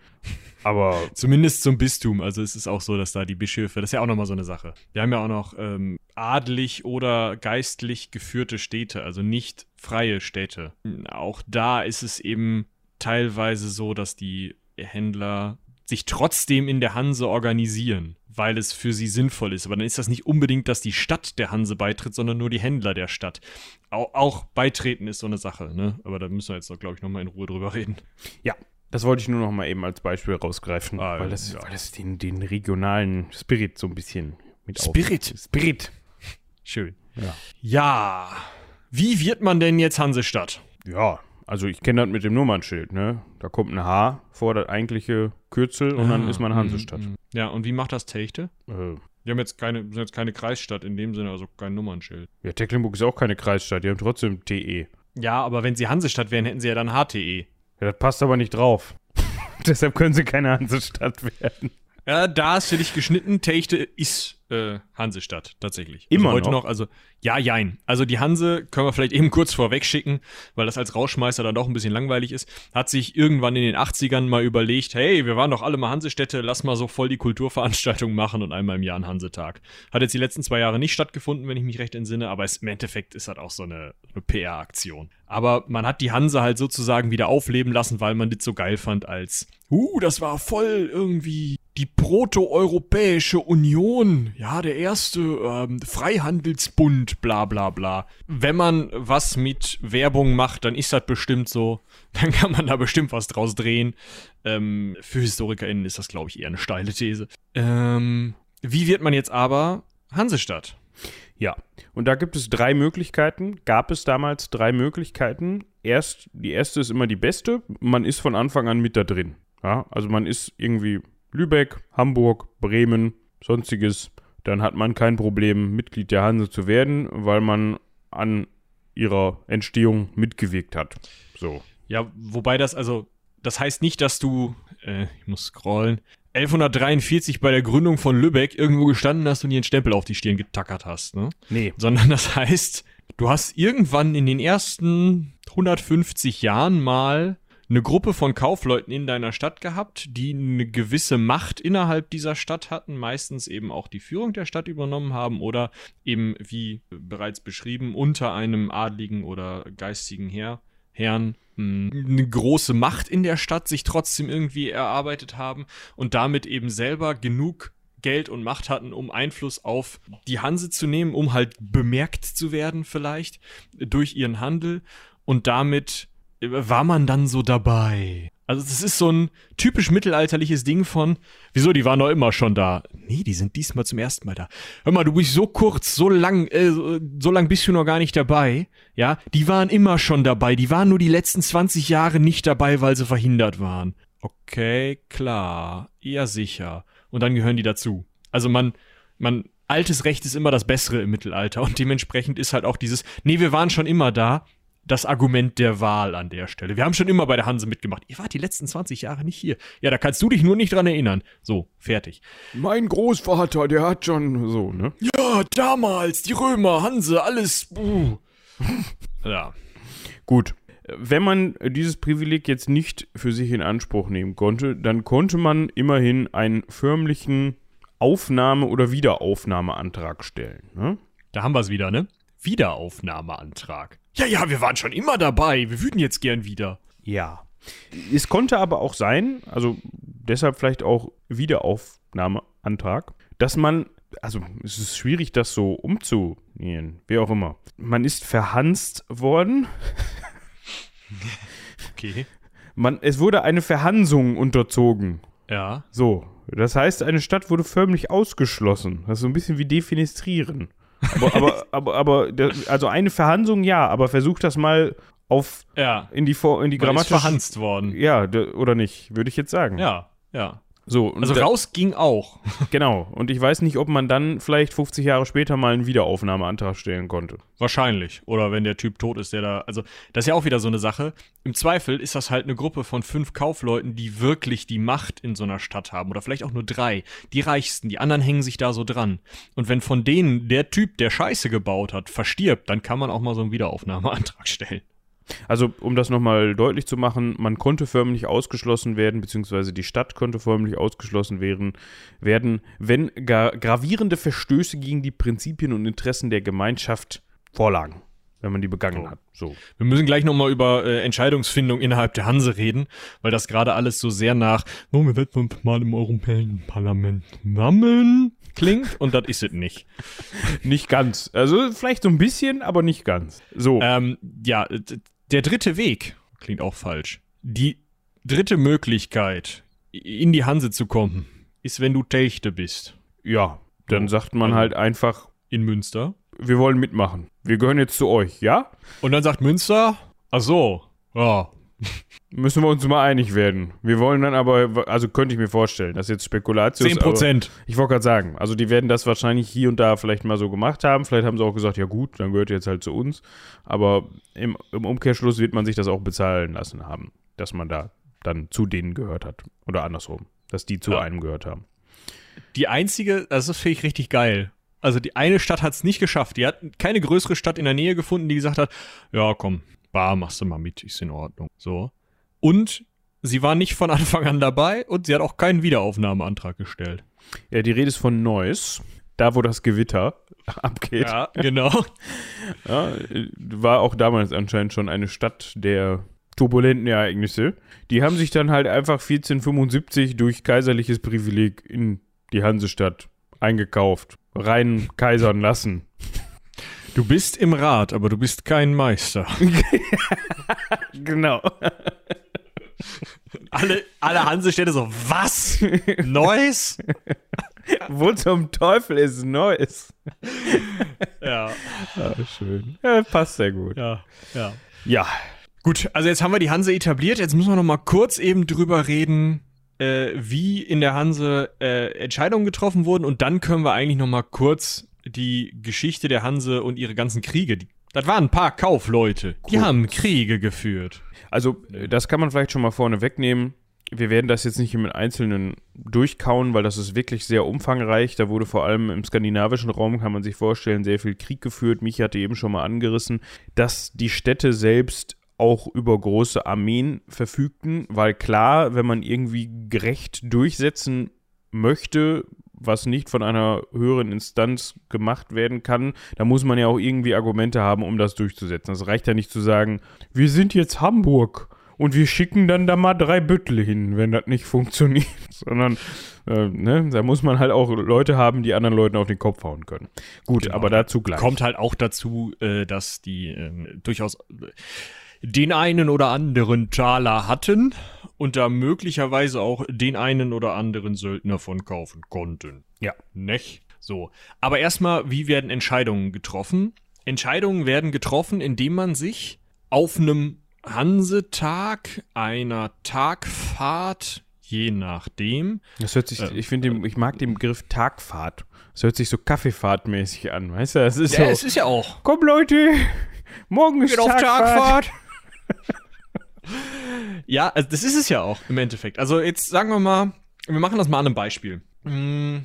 Aber Zumindest zum Bistum. Also es ist auch so, dass da die Bischöfe, das ist ja auch nochmal so eine Sache. Wir haben ja auch noch ähm, adelig oder geistlich geführte Städte, also nicht freie Städte. Auch da ist es eben teilweise so, dass die Händler sich trotzdem in der Hanse organisieren, weil es für sie sinnvoll ist. Aber dann ist das nicht unbedingt, dass die Stadt der Hanse beitritt, sondern nur die Händler der Stadt. Auch, auch beitreten ist so eine Sache, ne? Aber da müssen wir jetzt, glaube ich, nochmal in Ruhe drüber reden. ja, das wollte ich nur noch mal eben als Beispiel rausgreifen, Ah, weil, das, ja. weil das den, den regionalen Spirit so ein bisschen mit auf- Spirit? Spirit. Schön. Ja. Ja. Wie wird man denn jetzt Hansestadt? Ja, also ich kenne das mit dem Nummernschild, ne? Da kommt ein H vor das eigentliche Kürzel und dann Ah, ist man Hansestadt. mm, mm. Ja, und wie macht das Techte? Äh, Wir haben jetzt keine, sind jetzt keine Kreisstadt in dem Sinne, also kein Nummernschild. ja, Tecklenburg ist auch keine Kreisstadt, die haben trotzdem TE. Ja, aber wenn sie Hansestadt wären, hätten sie ja dann HTE. Ja, das passt aber nicht drauf. Deshalb können sie keine Hansestadt werden. Ja, da hast du dich geschnitten. Techte ist äh, Hansestadt, tatsächlich. Immer also heute noch? noch? Also, ja, jein. Also die Hanse können wir vielleicht eben kurz vorweg schicken, weil das als Rauschmeister dann doch ein bisschen langweilig ist. Hat sich irgendwann in den 80ern mal überlegt, hey, wir waren doch alle mal Hansestädte, lass mal so voll die Kulturveranstaltung machen und einmal im Jahr einen Hansetag. Hat jetzt die letzten zwei Jahre nicht stattgefunden, wenn ich mich recht entsinne, aber es, im Endeffekt ist das auch so eine, eine PR-Aktion. Aber man hat die Hanse halt sozusagen wieder aufleben lassen, weil man das so geil fand als, uh, das war voll irgendwie die Proto-Europäische Union, ja, der erste ähm, Freihandelsbund, bla bla bla. Wenn man was mit Werbung macht, dann ist das bestimmt so. Dann kann man da bestimmt was draus drehen. Ähm, für HistorikerInnen ist das, glaube ich, eher eine steile These. Ähm, wie wird man jetzt aber Hansestadt? Ja, und da gibt es drei Möglichkeiten. Gab es damals drei Möglichkeiten. Erst, die erste ist immer die beste. Man ist von Anfang an mit da drin. Ja, also man ist irgendwie Lübeck, Hamburg, Bremen, sonstiges. Dann hat man kein Problem, Mitglied der Hanse zu werden, weil man an ihrer Entstehung mitgewirkt hat. So. Ja, wobei das, also, das heißt nicht, dass du, äh, ich muss scrollen, 1143 bei der Gründung von Lübeck irgendwo gestanden hast und dir einen Stempel auf die Stirn getackert hast, ne? Nee. Sondern das heißt, du hast irgendwann in den ersten 150 Jahren mal eine Gruppe von Kaufleuten in deiner Stadt gehabt, die eine gewisse Macht innerhalb dieser Stadt hatten, meistens eben auch die Führung der Stadt übernommen haben oder eben, wie bereits beschrieben, unter einem adligen oder geistigen Herr, Herrn mh, eine große Macht in der Stadt sich trotzdem irgendwie erarbeitet haben und damit eben selber genug Geld und Macht hatten, um Einfluss auf die Hanse zu nehmen, um halt bemerkt zu werden vielleicht durch ihren Handel und damit war man dann so dabei. Also das ist so ein typisch mittelalterliches Ding von, wieso, die waren doch immer schon da. Nee, die sind diesmal zum ersten Mal da. Hör mal, du bist so kurz, so lang, äh, so- so lang bist du noch gar nicht dabei. Ja, die waren immer schon dabei. Die waren nur die letzten 20 Jahre nicht dabei, weil sie verhindert waren. Okay, klar. Ja, sicher. Und dann gehören die dazu. Also man, man, altes Recht ist immer das Bessere im Mittelalter und dementsprechend ist halt auch dieses, nee, wir waren schon immer da, das Argument der Wahl an der Stelle. Wir haben schon immer bei der Hanse mitgemacht. Ihr wart die letzten 20 Jahre nicht hier. Ja, da kannst du dich nur nicht dran erinnern. So, fertig. Mein Großvater, der hat schon so, ne? Ja, damals, die Römer, Hanse, alles. Uh. ja. Gut. Wenn man dieses Privileg jetzt nicht für sich in Anspruch nehmen konnte, dann konnte man immerhin einen förmlichen Aufnahme- oder Wiederaufnahmeantrag stellen. Ne? Da haben wir es wieder, ne? Wiederaufnahmeantrag. Ja, ja, wir waren schon immer dabei. Wir würden jetzt gern wieder. Ja. Es konnte aber auch sein, also deshalb vielleicht auch Wiederaufnahmeantrag, dass man, also es ist schwierig, das so umzunähen, wie auch immer. Man ist verhanst worden. Okay. Man, es wurde eine Verhansung unterzogen. Ja. So, das heißt, eine Stadt wurde förmlich ausgeschlossen. Das ist so ein bisschen wie definistrieren. Aber, aber, aber, aber der, also eine Verhansung ja, aber versuch das mal auf Ja. in die, Vor- in die grammatische. verhanst worden. Ja, oder nicht, würde ich jetzt sagen. Ja, ja. So, Also da- raus ging auch. Genau. Und ich weiß nicht, ob man dann vielleicht 50 Jahre später mal einen Wiederaufnahmeantrag stellen konnte. Wahrscheinlich. Oder wenn der Typ tot ist, der da. Also, das ist ja auch wieder so eine Sache. Im Zweifel ist das halt eine Gruppe von fünf Kaufleuten, die wirklich die Macht in so einer Stadt haben. Oder vielleicht auch nur drei. Die reichsten. Die anderen hängen sich da so dran. Und wenn von denen der Typ, der Scheiße gebaut hat, verstirbt, dann kann man auch mal so einen Wiederaufnahmeantrag stellen. Also, um das nochmal deutlich zu machen, man konnte förmlich ausgeschlossen werden, beziehungsweise die Stadt konnte förmlich ausgeschlossen werden, werden wenn ga gravierende Verstöße gegen die Prinzipien und Interessen der Gemeinschaft vorlagen, wenn man die begangen So. hat. So. Wir müssen gleich nochmal über äh, Entscheidungsfindung innerhalb der Hanse reden, weil das gerade alles so sehr nach, oh, wir werden uns mal im Europäischen Parlament sammeln klingt und das ist es nicht. Nicht ganz. Also, vielleicht so ein bisschen, aber nicht ganz. So. Ähm, ja, der dritte Weg klingt auch falsch. Die dritte Möglichkeit, in die Hanse zu kommen, ist, wenn du Techte bist. ja. Dann Oh. sagt man Also- halt einfach, In Münster. wir wollen mitmachen. Wir gehören jetzt zu euch, ja? Und dann sagt Münster, ach so, ja, Müssen wir uns mal einig werden. Wir wollen dann aber, also könnte ich mir vorstellen, das ist jetzt Spekulation. 10 Prozent. Ich wollte gerade sagen, also die werden das wahrscheinlich hier und da vielleicht mal so gemacht haben. Vielleicht haben sie auch gesagt, ja gut, dann gehört ihr jetzt halt zu uns. Aber im, im Umkehrschluss wird man sich das auch bezahlen lassen haben, dass man da dann zu denen gehört hat. Oder andersrum, dass die zu Ja. einem gehört haben. Die einzige, das finde ich richtig geil. Also die eine Stadt hat es nicht geschafft. Die hat keine größere Stadt in der Nähe gefunden, die gesagt hat, ja komm, bar, machst du mal mit, ist in Ordnung. So. Und sie war nicht von Anfang an dabei und sie hat auch keinen Wiederaufnahmeantrag gestellt. Ja, die Rede ist von Neuss, da wo das Gewitter abgeht. Ja, genau. Ja, war auch damals anscheinend schon eine Stadt der turbulenten Ereignisse. Die haben sich dann halt einfach 1475 durch kaiserliches Privileg in die Hansestadt eingekauft, rein kaisern lassen. Du bist im Rat, aber du bist kein Meister. Genau. Alle, alle Hansestädte so, was? Neues? Wo zum Teufel ist Neues? Ja, Ah, schön. Ja, passt sehr gut. ja, ja. Ja, Gut, also jetzt haben wir die Hanse etabliert. Jetzt müssen wir noch mal kurz eben drüber reden, äh, wie in der Hanse äh, Entscheidungen getroffen wurden. Und dann können wir eigentlich noch mal kurz die Geschichte der Hanse und ihre ganzen Kriege. Die, das waren ein paar Kaufleute. Die Cool. haben Kriege geführt. Also, das kann man vielleicht schon mal vorne wegnehmen. Wir werden das jetzt nicht im Einzelnen durchkauen, weil das ist wirklich sehr umfangreich. Da wurde vor allem im skandinavischen Raum, kann man sich vorstellen, sehr viel Krieg geführt. Mich hatte eben schon mal angerissen, dass die Städte selbst auch über große Armeen verfügten, weil klar, wenn man irgendwie gerecht durchsetzen möchte, was nicht von einer höheren Instanz gemacht werden kann, da muss man ja auch irgendwie Argumente haben, um das durchzusetzen. Es reicht ja nicht zu sagen, wir sind jetzt Hamburg und wir schicken dann da mal drei Büttel hin, wenn das nicht funktioniert. Sondern äh, ne, da muss man halt auch Leute haben, die anderen Leuten auf den Kopf hauen können. Gut, Genau. aber dazu gleich. Kommt halt auch dazu, äh, dass die ähm, durchaus äh, den einen oder anderen Taler hatten und da möglicherweise auch den einen oder anderen Söldner von kaufen konnten. Ja. Nech? So. Aber erstmal, wie werden Entscheidungen getroffen? Entscheidungen werden getroffen, indem man sich auf einem Hansetag, einer Tagfahrt, je nachdem, Das hört sich, Ähm, ich finde, ich mag den Begriff Tagfahrt. Das hört sich so Kaffeefahrtmäßig an, weißt du? Das ist Ja, so. es ist ja auch. Komm Leute, morgen ist Geht auf Tagfahrt. Ja, also das ist es ja auch im Endeffekt. Also jetzt sagen wir mal, wir machen das mal an einem Beispiel. Mm,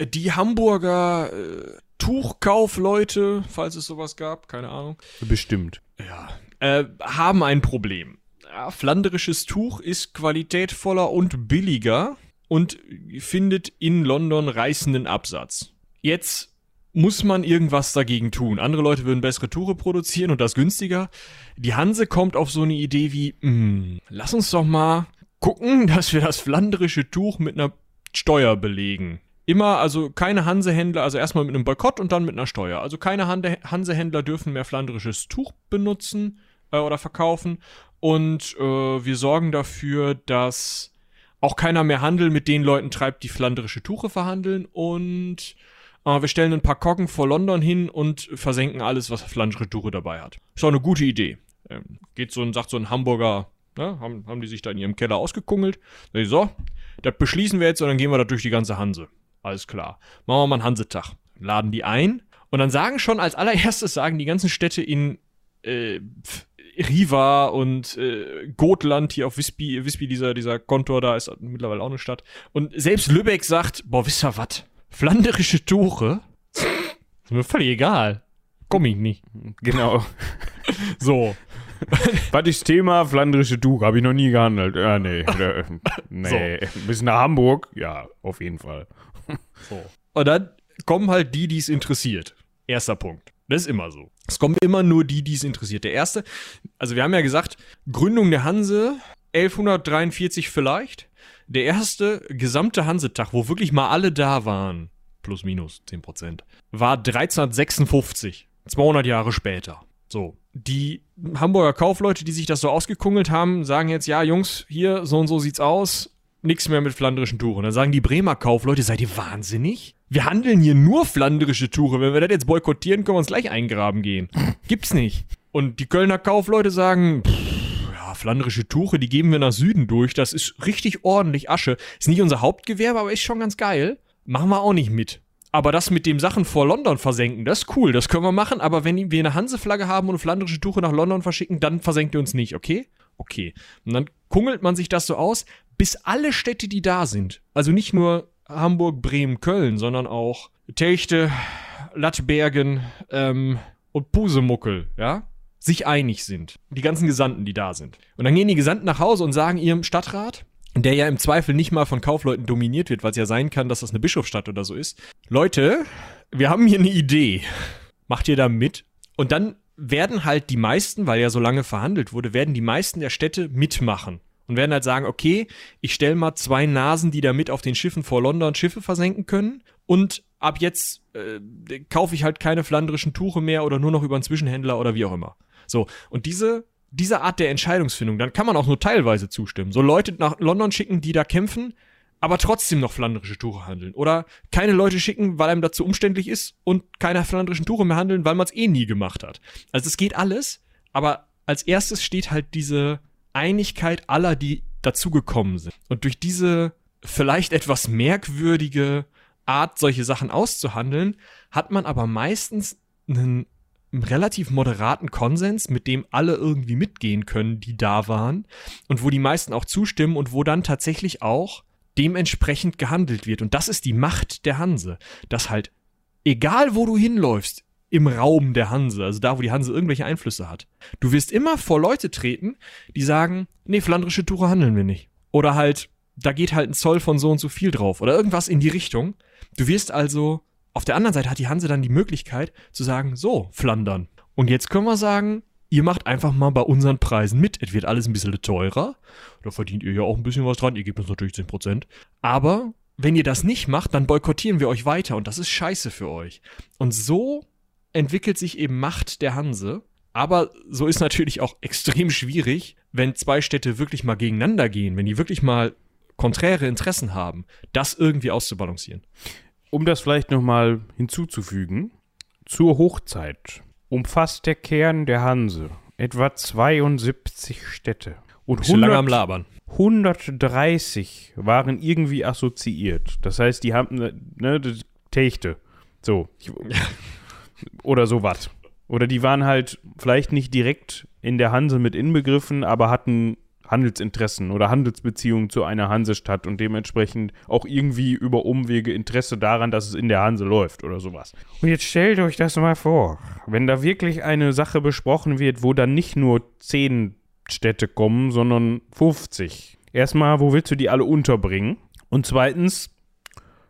Die Hamburger äh, Tuchkaufleute, falls es sowas gab, keine Ahnung, Bestimmt. ja, äh, haben ein Problem. Ja, flanderisches Tuch ist qualitätvoller und billiger und findet in London reißenden Absatz. Jetzt muss man irgendwas dagegen tun. Andere Leute würden bessere Tuche produzieren und das günstiger. Die Hanse kommt auf so eine Idee wie, "Hm, lass uns doch mal gucken, dass wir das flanderische Tuch mit einer Steuer belegen. Immer, also keine Hansehändler, also erstmal mit einem Boykott und dann mit einer Steuer. Also keine Hansehändler dürfen mehr flanderisches Tuch benutzen äh, oder verkaufen. Und äh, wir sorgen dafür, dass auch keiner mehr Handel mit den Leuten treibt, die flanderische Tuche verhandeln. Und äh, wir stellen ein paar Koggen vor London hin und versenken alles, was flanderische Tuche dabei hat. Ist auch eine gute Idee. Ähm, geht so ein, sagt so ein Hamburger Ne? Haben, haben die sich da in ihrem Keller ausgekungelt. Ich, So, das beschließen wir jetzt und dann gehen wir da durch die ganze Hanse. Alles klar. Machen wir mal einen Hansetag. Laden die ein und dann sagen schon als allererstes, sagen die ganzen Städte in äh, Riva und äh, Gotland hier auf Visby, Visby dieser, dieser Kontor da ist mittlerweile auch eine Stadt. Und selbst Lübeck sagt, boah, wisst ihr was? Flanderische Tore? ist mir völlig egal. Komm ich nicht. Genau. So. Was ist Thema flandrische Tuch? Habe ich noch nie gehandelt. Ja, nee. äh, nee. Bis nach Hamburg? Ja, auf jeden Fall. So. Und dann kommen halt die, die es interessiert. Erster Punkt. Das ist immer so. Es kommen immer nur die, die es interessiert. Der erste, also wir haben ja gesagt, Gründung der Hanse 1143 vielleicht. Der erste gesamte Hansetag, wo wirklich mal alle da waren, plus minus 10%, war 1356. 200 Jahre später. So. Die Hamburger Kaufleute, die sich das so ausgekungelt haben, sagen jetzt, ja, Jungs, hier, so und so sieht's aus. Nichts mehr mit flandrischen Touren. Dann sagen die Bremer Kaufleute, seid ihr wahnsinnig? Wir handeln hier nur flandrische Touren. Wenn wir das jetzt boykottieren, können wir uns gleich eingraben gehen. Gibt's nicht. Und die Kölner Kaufleute sagen, pff, flandrische Tuche, die geben wir nach Süden durch. Das ist richtig ordentlich Asche. Ist nicht unser Hauptgewerbe, aber ist schon ganz geil. Machen wir auch nicht mit. Aber das mit dem Sachen vor London versenken, das ist cool, das können wir machen. Aber wenn wir eine Hanseflagge haben und eine flandrische Tuche nach London verschicken, dann versenkt ihr uns nicht, okay? Okay. Und dann kungelt man sich das so aus, bis alle Städte, die da sind, also nicht nur Hamburg, Bremen, Köln, sondern auch Telchte, Lattbergen ähm, und Pusemuckel, ja, sich einig sind. Die ganzen Gesandten, die da sind. Und dann gehen die Gesandten nach Hause und sagen ihrem Stadtrat, der ja im Zweifel nicht mal von Kaufleuten dominiert wird, weil es ja sein kann, dass das eine Bischofsstadt oder so ist. Leute, wir haben hier eine Idee. Macht ihr da mit? Und dann werden halt die meisten, weil ja so lange verhandelt wurde, werden die meisten der Städte mitmachen. Und werden halt sagen, okay, ich stelle mal zwei Nasen, die da mit auf den Schiffen vor London Schiffe versenken können. Und ab jetzt äh, kaufe ich halt keine flandrischen Tuche mehr oder nur noch über einen Zwischenhändler oder wie auch immer. So, und diese diese Art der Entscheidungsfindung, dann kann man auch nur teilweise zustimmen. So Leute nach London schicken, die da kämpfen, aber trotzdem noch flandrische Tuche handeln. Oder keine Leute schicken, weil einem das zu umständlich ist und keine flandrischen Tuche mehr handeln, weil man es eh nie gemacht hat. Also es geht alles, aber als erstes steht halt diese Einigkeit aller, die dazugekommen sind. Und durch diese vielleicht etwas merkwürdige Art, solche Sachen auszuhandeln, hat man aber meistens einen relativ moderaten Konsens, mit dem alle irgendwie mitgehen können, die da waren und wo die meisten auch zustimmen und wo dann tatsächlich auch dementsprechend gehandelt wird. Und das ist die Macht der Hanse, dass halt, egal wo du hinläufst, im Raum der Hanse, also da, wo die Hanse irgendwelche Einflüsse hat, du wirst immer vor Leute treten, die sagen, nee, flandrische Tuche handeln wir nicht. Oder halt, da geht halt ein Zoll von so und so viel drauf oder irgendwas in die Richtung. Du wirst also auf der anderen Seite hat die Hanse dann die Möglichkeit zu sagen, so, Flandern. Und jetzt können wir sagen, ihr macht einfach mal bei unseren Preisen mit. Es wird alles ein bisschen teurer. Da verdient ihr ja auch ein bisschen was dran. Ihr gebt uns natürlich 10%. Aber wenn ihr das nicht macht, dann boykottieren wir euch weiter. Und das ist scheiße für euch. Und so entwickelt sich eben Macht der Hanse. Aber so ist natürlich auch extrem schwierig, wenn zwei Städte wirklich mal gegeneinander gehen, wenn die wirklich mal konträre Interessen haben, das irgendwie auszubalancieren um das vielleicht nochmal hinzuzufügen, zur Hochzeit umfasst der Kern der Hanse etwa 72 Städte. Und 100, lange am Labern. 130 waren irgendwie assoziiert. Das heißt, die haben, ne, Techte. So. Oder sowas. Oder die waren halt vielleicht nicht direkt in der Hanse mit inbegriffen, aber hatten Handelsinteressen oder Handelsbeziehungen zu einer Hansestadt und dementsprechend auch irgendwie über Umwege Interesse daran, dass es in der Hanse läuft oder sowas. Und jetzt stellt euch das mal vor, wenn da wirklich eine Sache besprochen wird, wo dann nicht nur zehn Städte kommen, sondern 50. Erstmal, wo willst du die alle unterbringen? Und zweitens,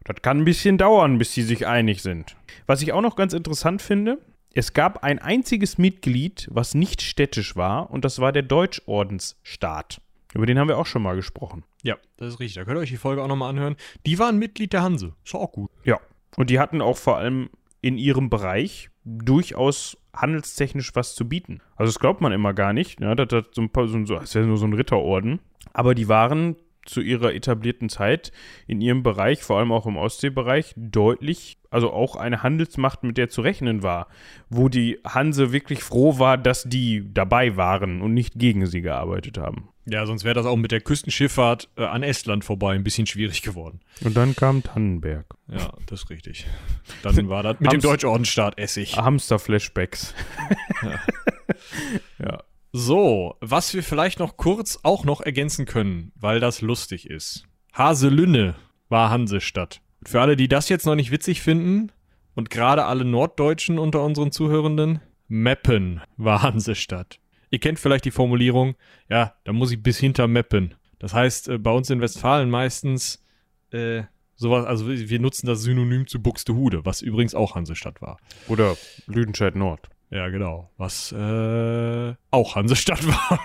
das kann ein bisschen dauern, bis sie sich einig sind. Was ich auch noch ganz interessant finde, es gab ein einziges Mitglied, was nicht städtisch war, und das war der Deutschordensstaat. Über den haben wir auch schon mal gesprochen. Ja, das ist richtig. Da könnt ihr euch die Folge auch nochmal anhören. Die waren Mitglied der Hanse. Ist auch gut. Ja. Und die hatten auch vor allem in ihrem Bereich durchaus handelstechnisch was zu bieten. Also das glaubt man immer gar nicht. Ne? Das, das, so ein paar, so, das wäre nur so ein Ritterorden. Aber die waren zu ihrer etablierten Zeit in ihrem Bereich, vor allem auch im Ostseebereich, deutlich, also auch eine Handelsmacht, mit der zu rechnen war, wo die Hanse wirklich froh war, dass die dabei waren und nicht gegen sie gearbeitet haben. Ja, sonst wäre das auch mit der Küstenschifffahrt äh, an Estland vorbei ein bisschen schwierig geworden. Und dann kam Tannenberg. Ja, das ist richtig. Dann war das mit dem Haben's- Deutschordenstaat Essig. Hamster-Flashbacks. Ja. ja. So, was wir vielleicht noch kurz auch noch ergänzen können, weil das lustig ist. Haselünne war Hansestadt. Für alle, die das jetzt noch nicht witzig finden und gerade alle Norddeutschen unter unseren Zuhörenden, Meppen war Hansestadt. Ihr kennt vielleicht die Formulierung, ja, da muss ich bis hinter Meppen. Das heißt, äh, bei uns in Westfalen meistens äh, sowas, also wir wir nutzen das Synonym zu Buxtehude, was übrigens auch Hansestadt war. Oder Lüdenscheid Nord. Ja, genau. Was äh, auch Hansestadt war.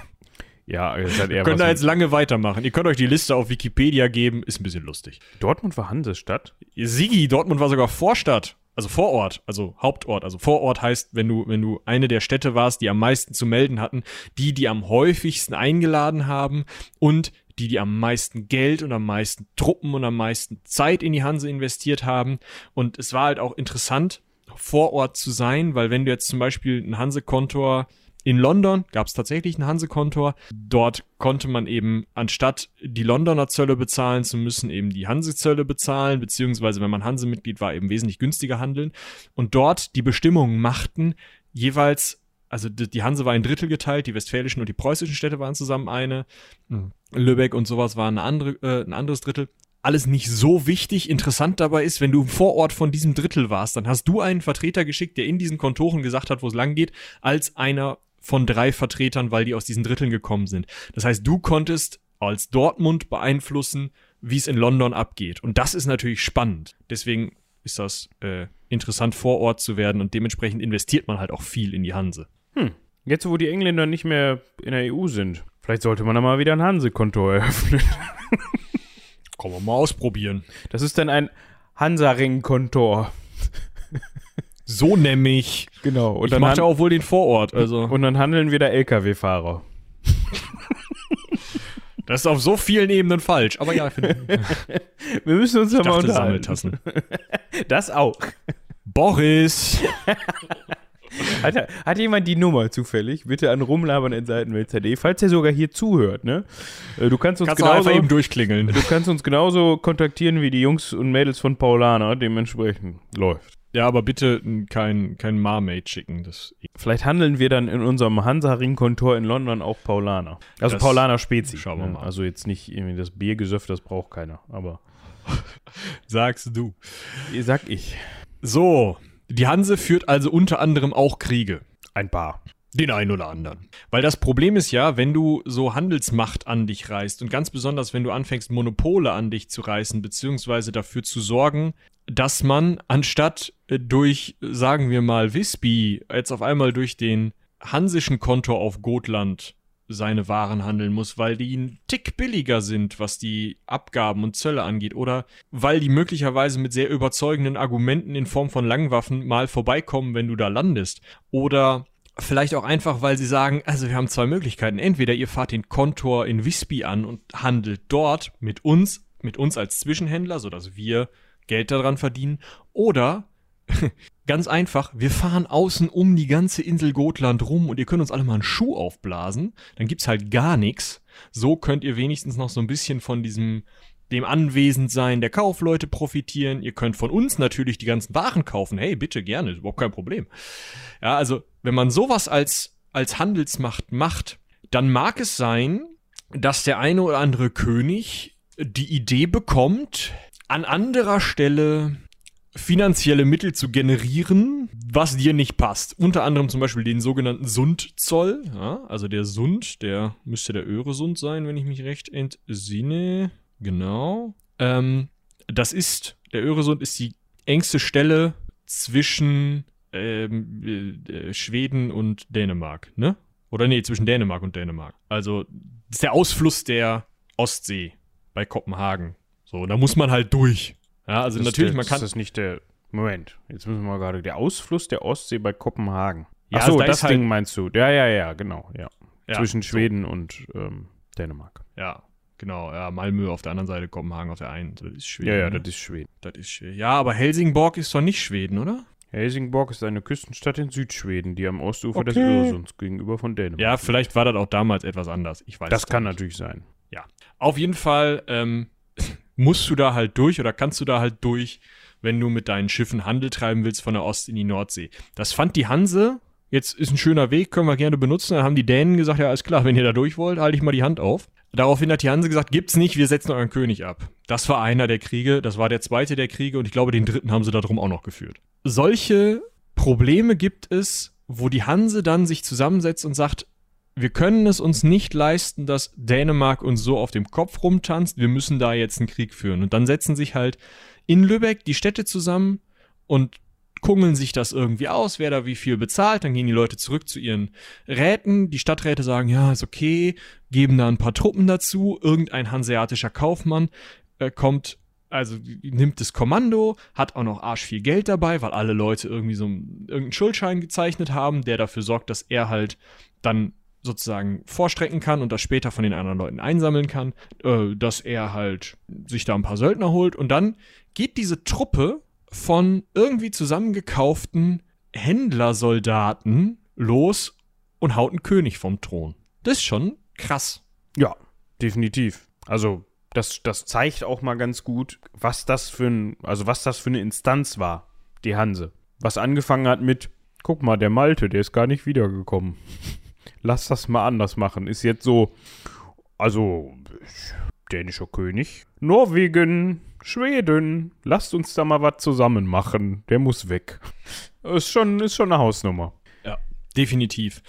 Ja, es hat eher Könnt ihr jetzt lange weitermachen. Ihr könnt euch die Liste auf Wikipedia geben, ist ein bisschen lustig. Dortmund war Hansestadt. Sigi, Dortmund war sogar Vorstadt, also Vorort, also Hauptort. Also Vorort heißt, wenn du, wenn du eine der Städte warst, die am meisten zu melden hatten, die, die am häufigsten eingeladen haben und die, die am meisten Geld und am meisten Truppen und am meisten Zeit in die Hanse investiert haben. Und es war halt auch interessant, vor Ort zu sein, weil wenn du jetzt zum Beispiel ein Hanse-Kontor in London gab es tatsächlich einen Hanse-Kontor. Dort konnte man eben, anstatt die Londoner Zölle bezahlen zu müssen, eben die Hanse-Zölle bezahlen, beziehungsweise wenn man Hanse-Mitglied war, eben wesentlich günstiger handeln. Und dort die Bestimmungen machten jeweils, also die Hanse war in Drittel geteilt, die westfälischen und die preußischen Städte waren zusammen eine. Lübeck und sowas war eine andere, äh, ein anderes Drittel. Alles nicht so wichtig. Interessant dabei ist, wenn du im Vorort von diesem Drittel warst, dann hast du einen Vertreter geschickt, der in diesen Kontoren gesagt hat, wo es lang geht, als einer von drei Vertretern, weil die aus diesen Dritteln gekommen sind. Das heißt, du konntest als Dortmund beeinflussen, wie es in London abgeht. Und das ist natürlich spannend. Deswegen ist das äh, interessant, vor Ort zu werden und dementsprechend investiert man halt auch viel in die Hanse. Jetzt, wo die Engländer nicht mehr in der EU sind, vielleicht sollte man da mal wieder ein Hanse-Konto eröffnen. Kann man mal ausprobieren. Das ist dann ein Hansaring-Kontor. So nämlich. Genau. Und ich dann, mache han auch wohl den Vorort. Also und dann handeln wir da LKW-Fahrer. das ist auf so vielen Ebenen falsch. Aber ja, ich finde. Wir müssen uns da mal unterhalten. Sammeltassen. Das auch. Boris. Hat, hat jemand die Nummer zufällig? Bitte an rumlabern.seitenwelt.de, falls er sogar hier zuhört, ne? Äh, Du kannst uns Kannst genauso, eben durchklingeln. du kannst uns genauso kontaktieren wie die Jungs und Mädels von Paulaner, dementsprechend läuft. Ja, aber bitte kein, kein Marmaid schicken. Das Vielleicht handeln wir dann in unserem Hansa-Ring-Kontor in London auch Paulaner. Also Das Paulaner Spezi. schauen wir ne? mal. Also jetzt nicht irgendwie das Biergesöff, das braucht keiner. Aber sagst du. sag ich. So, die Hanse führt also unter anderem auch Kriege. Ein paar. Den einen oder anderen. Weil das Problem ist ja, wenn du so Handelsmacht an dich reißt und ganz besonders, wenn du anfängst, Monopole an dich zu reißen, beziehungsweise dafür zu sorgen, dass man anstatt äh, durch, sagen wir mal, Visby, jetzt auf einmal durch den hansischen Kontor auf Gotland seine Waren handeln muss, weil die ein Tick billiger sind, was die Abgaben und Zölle angeht, oder weil die möglicherweise mit sehr überzeugenden Argumenten in Form von Langwaffen mal vorbeikommen, wenn du da landest, oder Vielleicht auch einfach, weil sie sagen, also wir haben zwei Möglichkeiten. Entweder ihr fahrt den Kontor in Visby an und handelt dort mit uns, mit uns als Zwischenhändler, sodass wir Geld daran verdienen. Oder ganz einfach, wir fahren außen um die ganze Insel Gotland rum und ihr könnt uns alle mal einen Schuh aufblasen. Dann gibt's halt gar nichts. So könnt ihr wenigstens noch so ein bisschen von diesem dem Anwesendsein der Kaufleute profitieren. Ihr könnt von uns natürlich die ganzen Waren kaufen. Hey, bitte gerne, ist überhaupt kein Problem. Ja, also, wenn man sowas als, als Handelsmacht macht, dann mag es sein, dass der eine oder andere König die Idee bekommt, an anderer Stelle finanzielle Mittel zu generieren, was dir nicht passt. Unter anderem zum Beispiel den sogenannten Sundzoll. Ja, also der Sund, der müsste der Öresund sein, wenn ich mich recht entsinne. Genau. Ähm, das ist, der Öresund ist die engste Stelle zwischen ähm, äh, Schweden und Dänemark, ne? Oder nee, zwischen Dänemark und Dänemark. Also, das ist der Ausfluss der Ostsee bei Kopenhagen. So, da muss man halt durch. Ja, also Das natürlich, der, man kann. Ist das nicht der. Moment, jetzt müssen wir mal gerade. Der Ausfluss der Ostsee bei Kopenhagen. Ja, Ach so, also da das ist halt- Ding meinst du. Ja, ja, ja, genau. Ja. Ja, Zwischen so. Schweden und ähm, Dänemark. Ja. Genau, ja, Malmö auf der anderen Seite, Kopenhagen auf der einen. Das ist Schweden. Ja, ja, ne? das ist Schweden. das ist Schweden. Ja, aber Helsingborg ist doch nicht Schweden, oder? Helsingborg ist eine Küstenstadt in Südschweden, die am Ostufer des Okay. Öresunds gegenüber von Dänemark. Ja, vielleicht war das auch damals etwas anders. Ich weiß Das kann nicht. natürlich sein. Auf jeden Fall ähm, musst du da halt durch oder kannst du da halt durch, wenn du mit deinen Schiffen Handel treiben willst von der Ost in die Nordsee. Das fand die Hanse, jetzt ist ein schöner Weg, können wir gerne benutzen. Dann haben die Dänen gesagt, ja, alles klar, wenn ihr da durch wollt, halte ich mal die Hand auf. Daraufhin hat die Hanse gesagt, gibt's nicht, wir setzen euren König ab. Das war einer der Kriege, das war der zweite der Kriege und ich glaube, den dritten haben sie darum auch noch geführt. Solche Probleme gibt es, wo die Hanse dann sich zusammensetzt und sagt, wir können es uns nicht leisten, dass Dänemark uns so auf dem Kopf rumtanzt. Wir müssen da jetzt einen Krieg führen. Und dann setzen sich halt in Lübeck die Städte zusammen und kungeln sich das irgendwie aus, wer da wie viel bezahlt. Dann gehen die Leute zurück zu ihren Räten. Die Stadträte sagen, ja, ist okay, geben da ein paar Truppen dazu. Irgendein hanseatischer Kaufmann äh, kommt, also nimmt das Kommando, hat auch noch arsch viel Geld dabei, weil alle Leute irgendwie so einen- irgendeinen Schuldschein gezeichnet haben, der dafür sorgt, dass er halt dann sozusagen vorstrecken kann und das später von den anderen Leuten einsammeln kann, äh, dass er halt sich da ein paar Söldner holt und dann geht diese Truppe von irgendwie zusammengekauften Händlersoldaten los und haut einen König vom Thron. Das ist schon krass. Ja, definitiv. Also, das, das zeigt auch mal ganz gut, was das für ein, also was das für eine Instanz war, die Hanse. Was angefangen hat mit, guck mal, der Malte, der ist gar nicht wiedergekommen. Lass das mal anders machen. Ist jetzt so, also, dänischer König, Norwegen, Schweden, lasst uns da mal was zusammen machen. Der muss weg. Ist schon, ist schon eine Hausnummer. Ja, definitiv.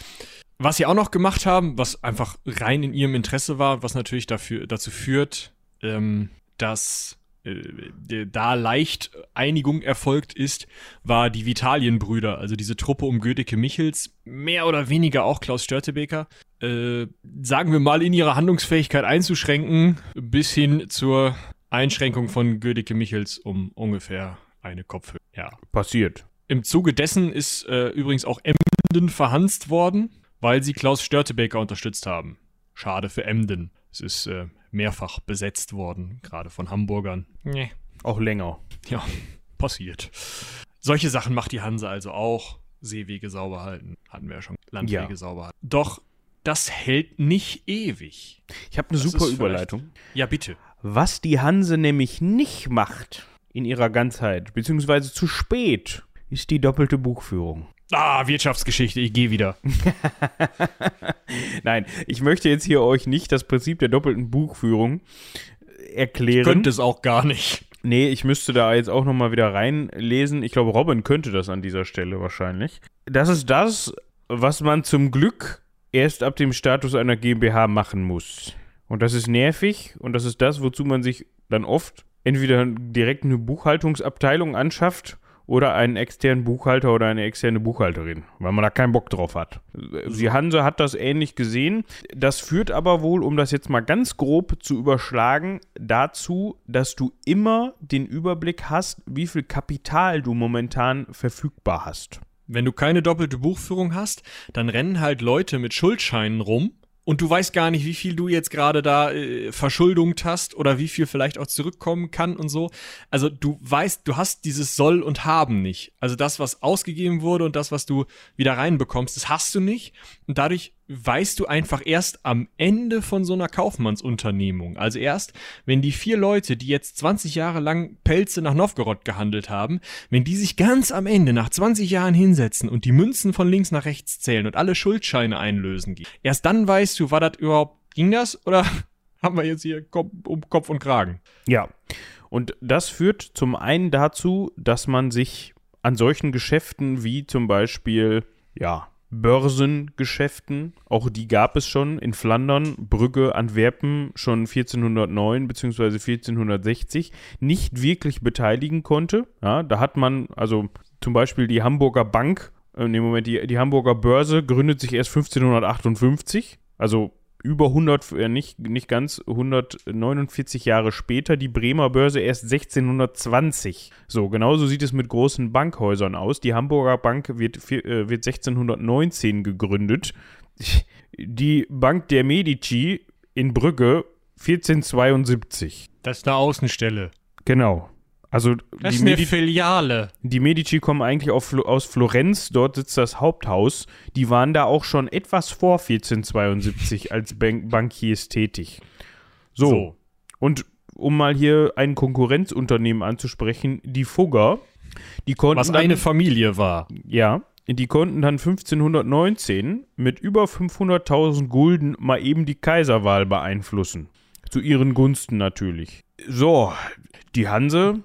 Was sie auch noch gemacht haben, was einfach rein in ihrem Interesse war, was natürlich dafür, dazu führt, ähm, dass da leicht Einigung erfolgt ist, war die Vitalienbrüder, also diese Truppe um Gödeke Michels, mehr oder weniger auch Klaus Störtebeker, äh, sagen wir mal in ihrer Handlungsfähigkeit einzuschränken, bis hin zur Einschränkung von Gödeke Michels um ungefähr eine Kopfhöhe. Ja, Passiert. im Zuge dessen ist äh, übrigens auch Emden verhanzt worden, weil sie Klaus Störtebeker unterstützt haben. Schade für Emden. Es ist äh, mehrfach besetzt worden, gerade von Hamburgern. Nee. Auch länger. Ja, passiert. Solche Sachen macht die Hanse also auch. Seewege sauber halten, hatten wir ja schon. Landwege Ja. sauber halten. Doch das hält nicht ewig. Ich habe eine Das super Überleitung. Ja, bitte. Was die Hanse nämlich nicht macht in ihrer Ganzheit, beziehungsweise zu spät, ist die doppelte Buchführung. Ah, Wirtschaftsgeschichte, ich gehe wieder. Nein, ich möchte jetzt hier euch nicht das Prinzip der doppelten Buchführung erklären. Könnte es auch gar nicht. Nee, ich müsste da jetzt auch nochmal wieder reinlesen. Ich glaube, Robin könnte das an dieser Stelle wahrscheinlich. Das ist das, was man zum Glück erst ab dem Status einer GmbH machen muss. Und das ist nervig und das ist das, wozu man sich dann oft entweder direkt eine Buchhaltungsabteilung anschafft oder einen externen Buchhalter oder eine externe Buchhalterin, weil man da keinen Bock drauf hat. Die Hanse hat das ähnlich gesehen. Das führt aber wohl, um das jetzt mal ganz grob zu überschlagen, dazu, dass du immer den Überblick hast, wie viel Kapital du momentan verfügbar hast. Wenn du keine doppelte Buchführung hast, dann rennen halt Leute mit Schuldscheinen rum und du weißt gar nicht, wie viel du jetzt gerade da äh, verschuldigt hast oder wie viel vielleicht auch zurückkommen kann und so. Also du weißt, du hast dieses Soll und Haben nicht. Also das, was ausgegeben wurde und das, was du wieder reinbekommst, das hast du nicht. Und dadurch weißt du einfach erst am Ende von so einer Kaufmannsunternehmung. Also erst, wenn die vier Leute, die jetzt 20 Jahre lang Pelze nach Novgorod gehandelt haben, wenn die sich ganz am Ende nach 20 Jahren hinsetzen und die Münzen von links nach rechts zählen und alle Schuldscheine einlösen gehen, erst dann weißt du, war das überhaupt, ging das oder haben wir jetzt hier um Kopf und Kragen? Ja. Und das führt zum einen dazu, dass man sich an solchen Geschäften wie zum Beispiel, ja, Börsengeschäften, auch die gab es schon in Flandern, Brügge, Antwerpen schon 1409 bzw. 1460, nicht wirklich beteiligen konnte. Ja, da hat man, also zum Beispiel die Hamburger Bank, äh, nee, Moment, die, die Hamburger Börse gründet sich erst 1558, also über 100, äh, nicht, nicht ganz 149 Jahre später, die Bremer Börse erst 1620. So, genauso sieht es mit großen Bankhäusern aus. Die Hamburger Bank wird, äh, wird 1619 gegründet. Die Bank der Medici in Brügge 1472. Das ist eine Außenstelle. Genau. Also Das die, ist eine Medi Filiale. die Medici kommen eigentlich auf, aus Florenz, dort sitzt das Haupthaus. Die waren da auch schon etwas vor 1472 als Ban Bankiers tätig. So. So. Und um mal hier ein Konkurrenzunternehmen anzusprechen, die Fugger, die konnten Was dann, eine Familie war. ja, die konnten dann 1519 mit über 500.000 Gulden mal eben die Kaiserwahl beeinflussen. Zu ihren Gunsten natürlich. So, die Hanse,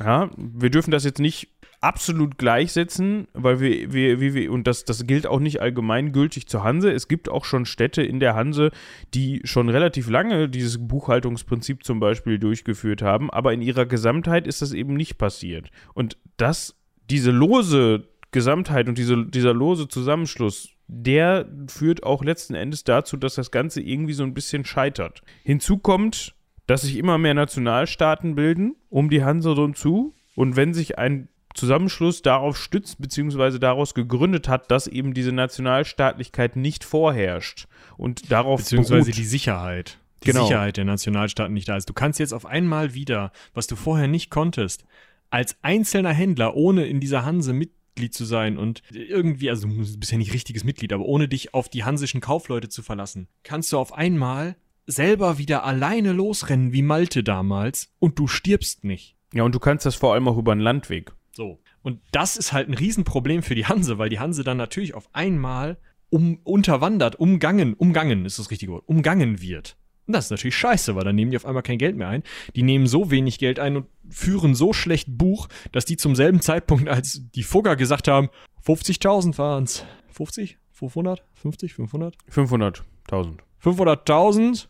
ja, wir dürfen das jetzt nicht absolut gleichsetzen, weil wir, wir, wir, und das, das gilt auch nicht allgemeingültig zur Hanse. Es gibt auch schon Städte in der Hanse, die schon relativ lange dieses Buchhaltungsprinzip zum Beispiel durchgeführt haben, aber in ihrer Gesamtheit ist das eben nicht passiert. Und das, diese lose Gesamtheit und diese, dieser lose Zusammenschluss, der führt auch letzten Endes dazu, dass das Ganze irgendwie so ein bisschen scheitert. Hinzu kommt, dass sich immer mehr Nationalstaaten bilden um die Hanse rum zu. Und wenn sich ein Zusammenschluss darauf stützt, beziehungsweise daraus gegründet hat, dass eben diese Nationalstaatlichkeit nicht vorherrscht und darauf Beziehungsweise beruht. die Sicherheit. Die Genau. Sicherheit der Nationalstaaten nicht da ist. Du kannst jetzt auf einmal wieder, was du vorher nicht konntest, als einzelner Händler, ohne in dieser Hanse Mitglied zu sein und irgendwie, also du bist ja nicht richtiges Mitglied, aber ohne dich auf die hansischen Kaufleute zu verlassen, kannst du auf einmal selber wieder alleine losrennen wie Malte damals und du stirbst nicht. ja, und du kannst das vor allem auch über einen Landweg. So. Und das ist halt ein Riesenproblem für die Hanse, weil die Hanse dann natürlich auf einmal um, unterwandert, umgangen, umgangen ist das richtige Wort, umgangen wird. Und das ist natürlich scheiße, weil dann nehmen die auf einmal kein Geld mehr ein. Die nehmen so wenig Geld ein und führen so schlecht Buch, dass die zum selben Zeitpunkt, als die Fugger gesagt haben, 50.000 waren's. 50? 500? 50? 500? 500.000. 500.000?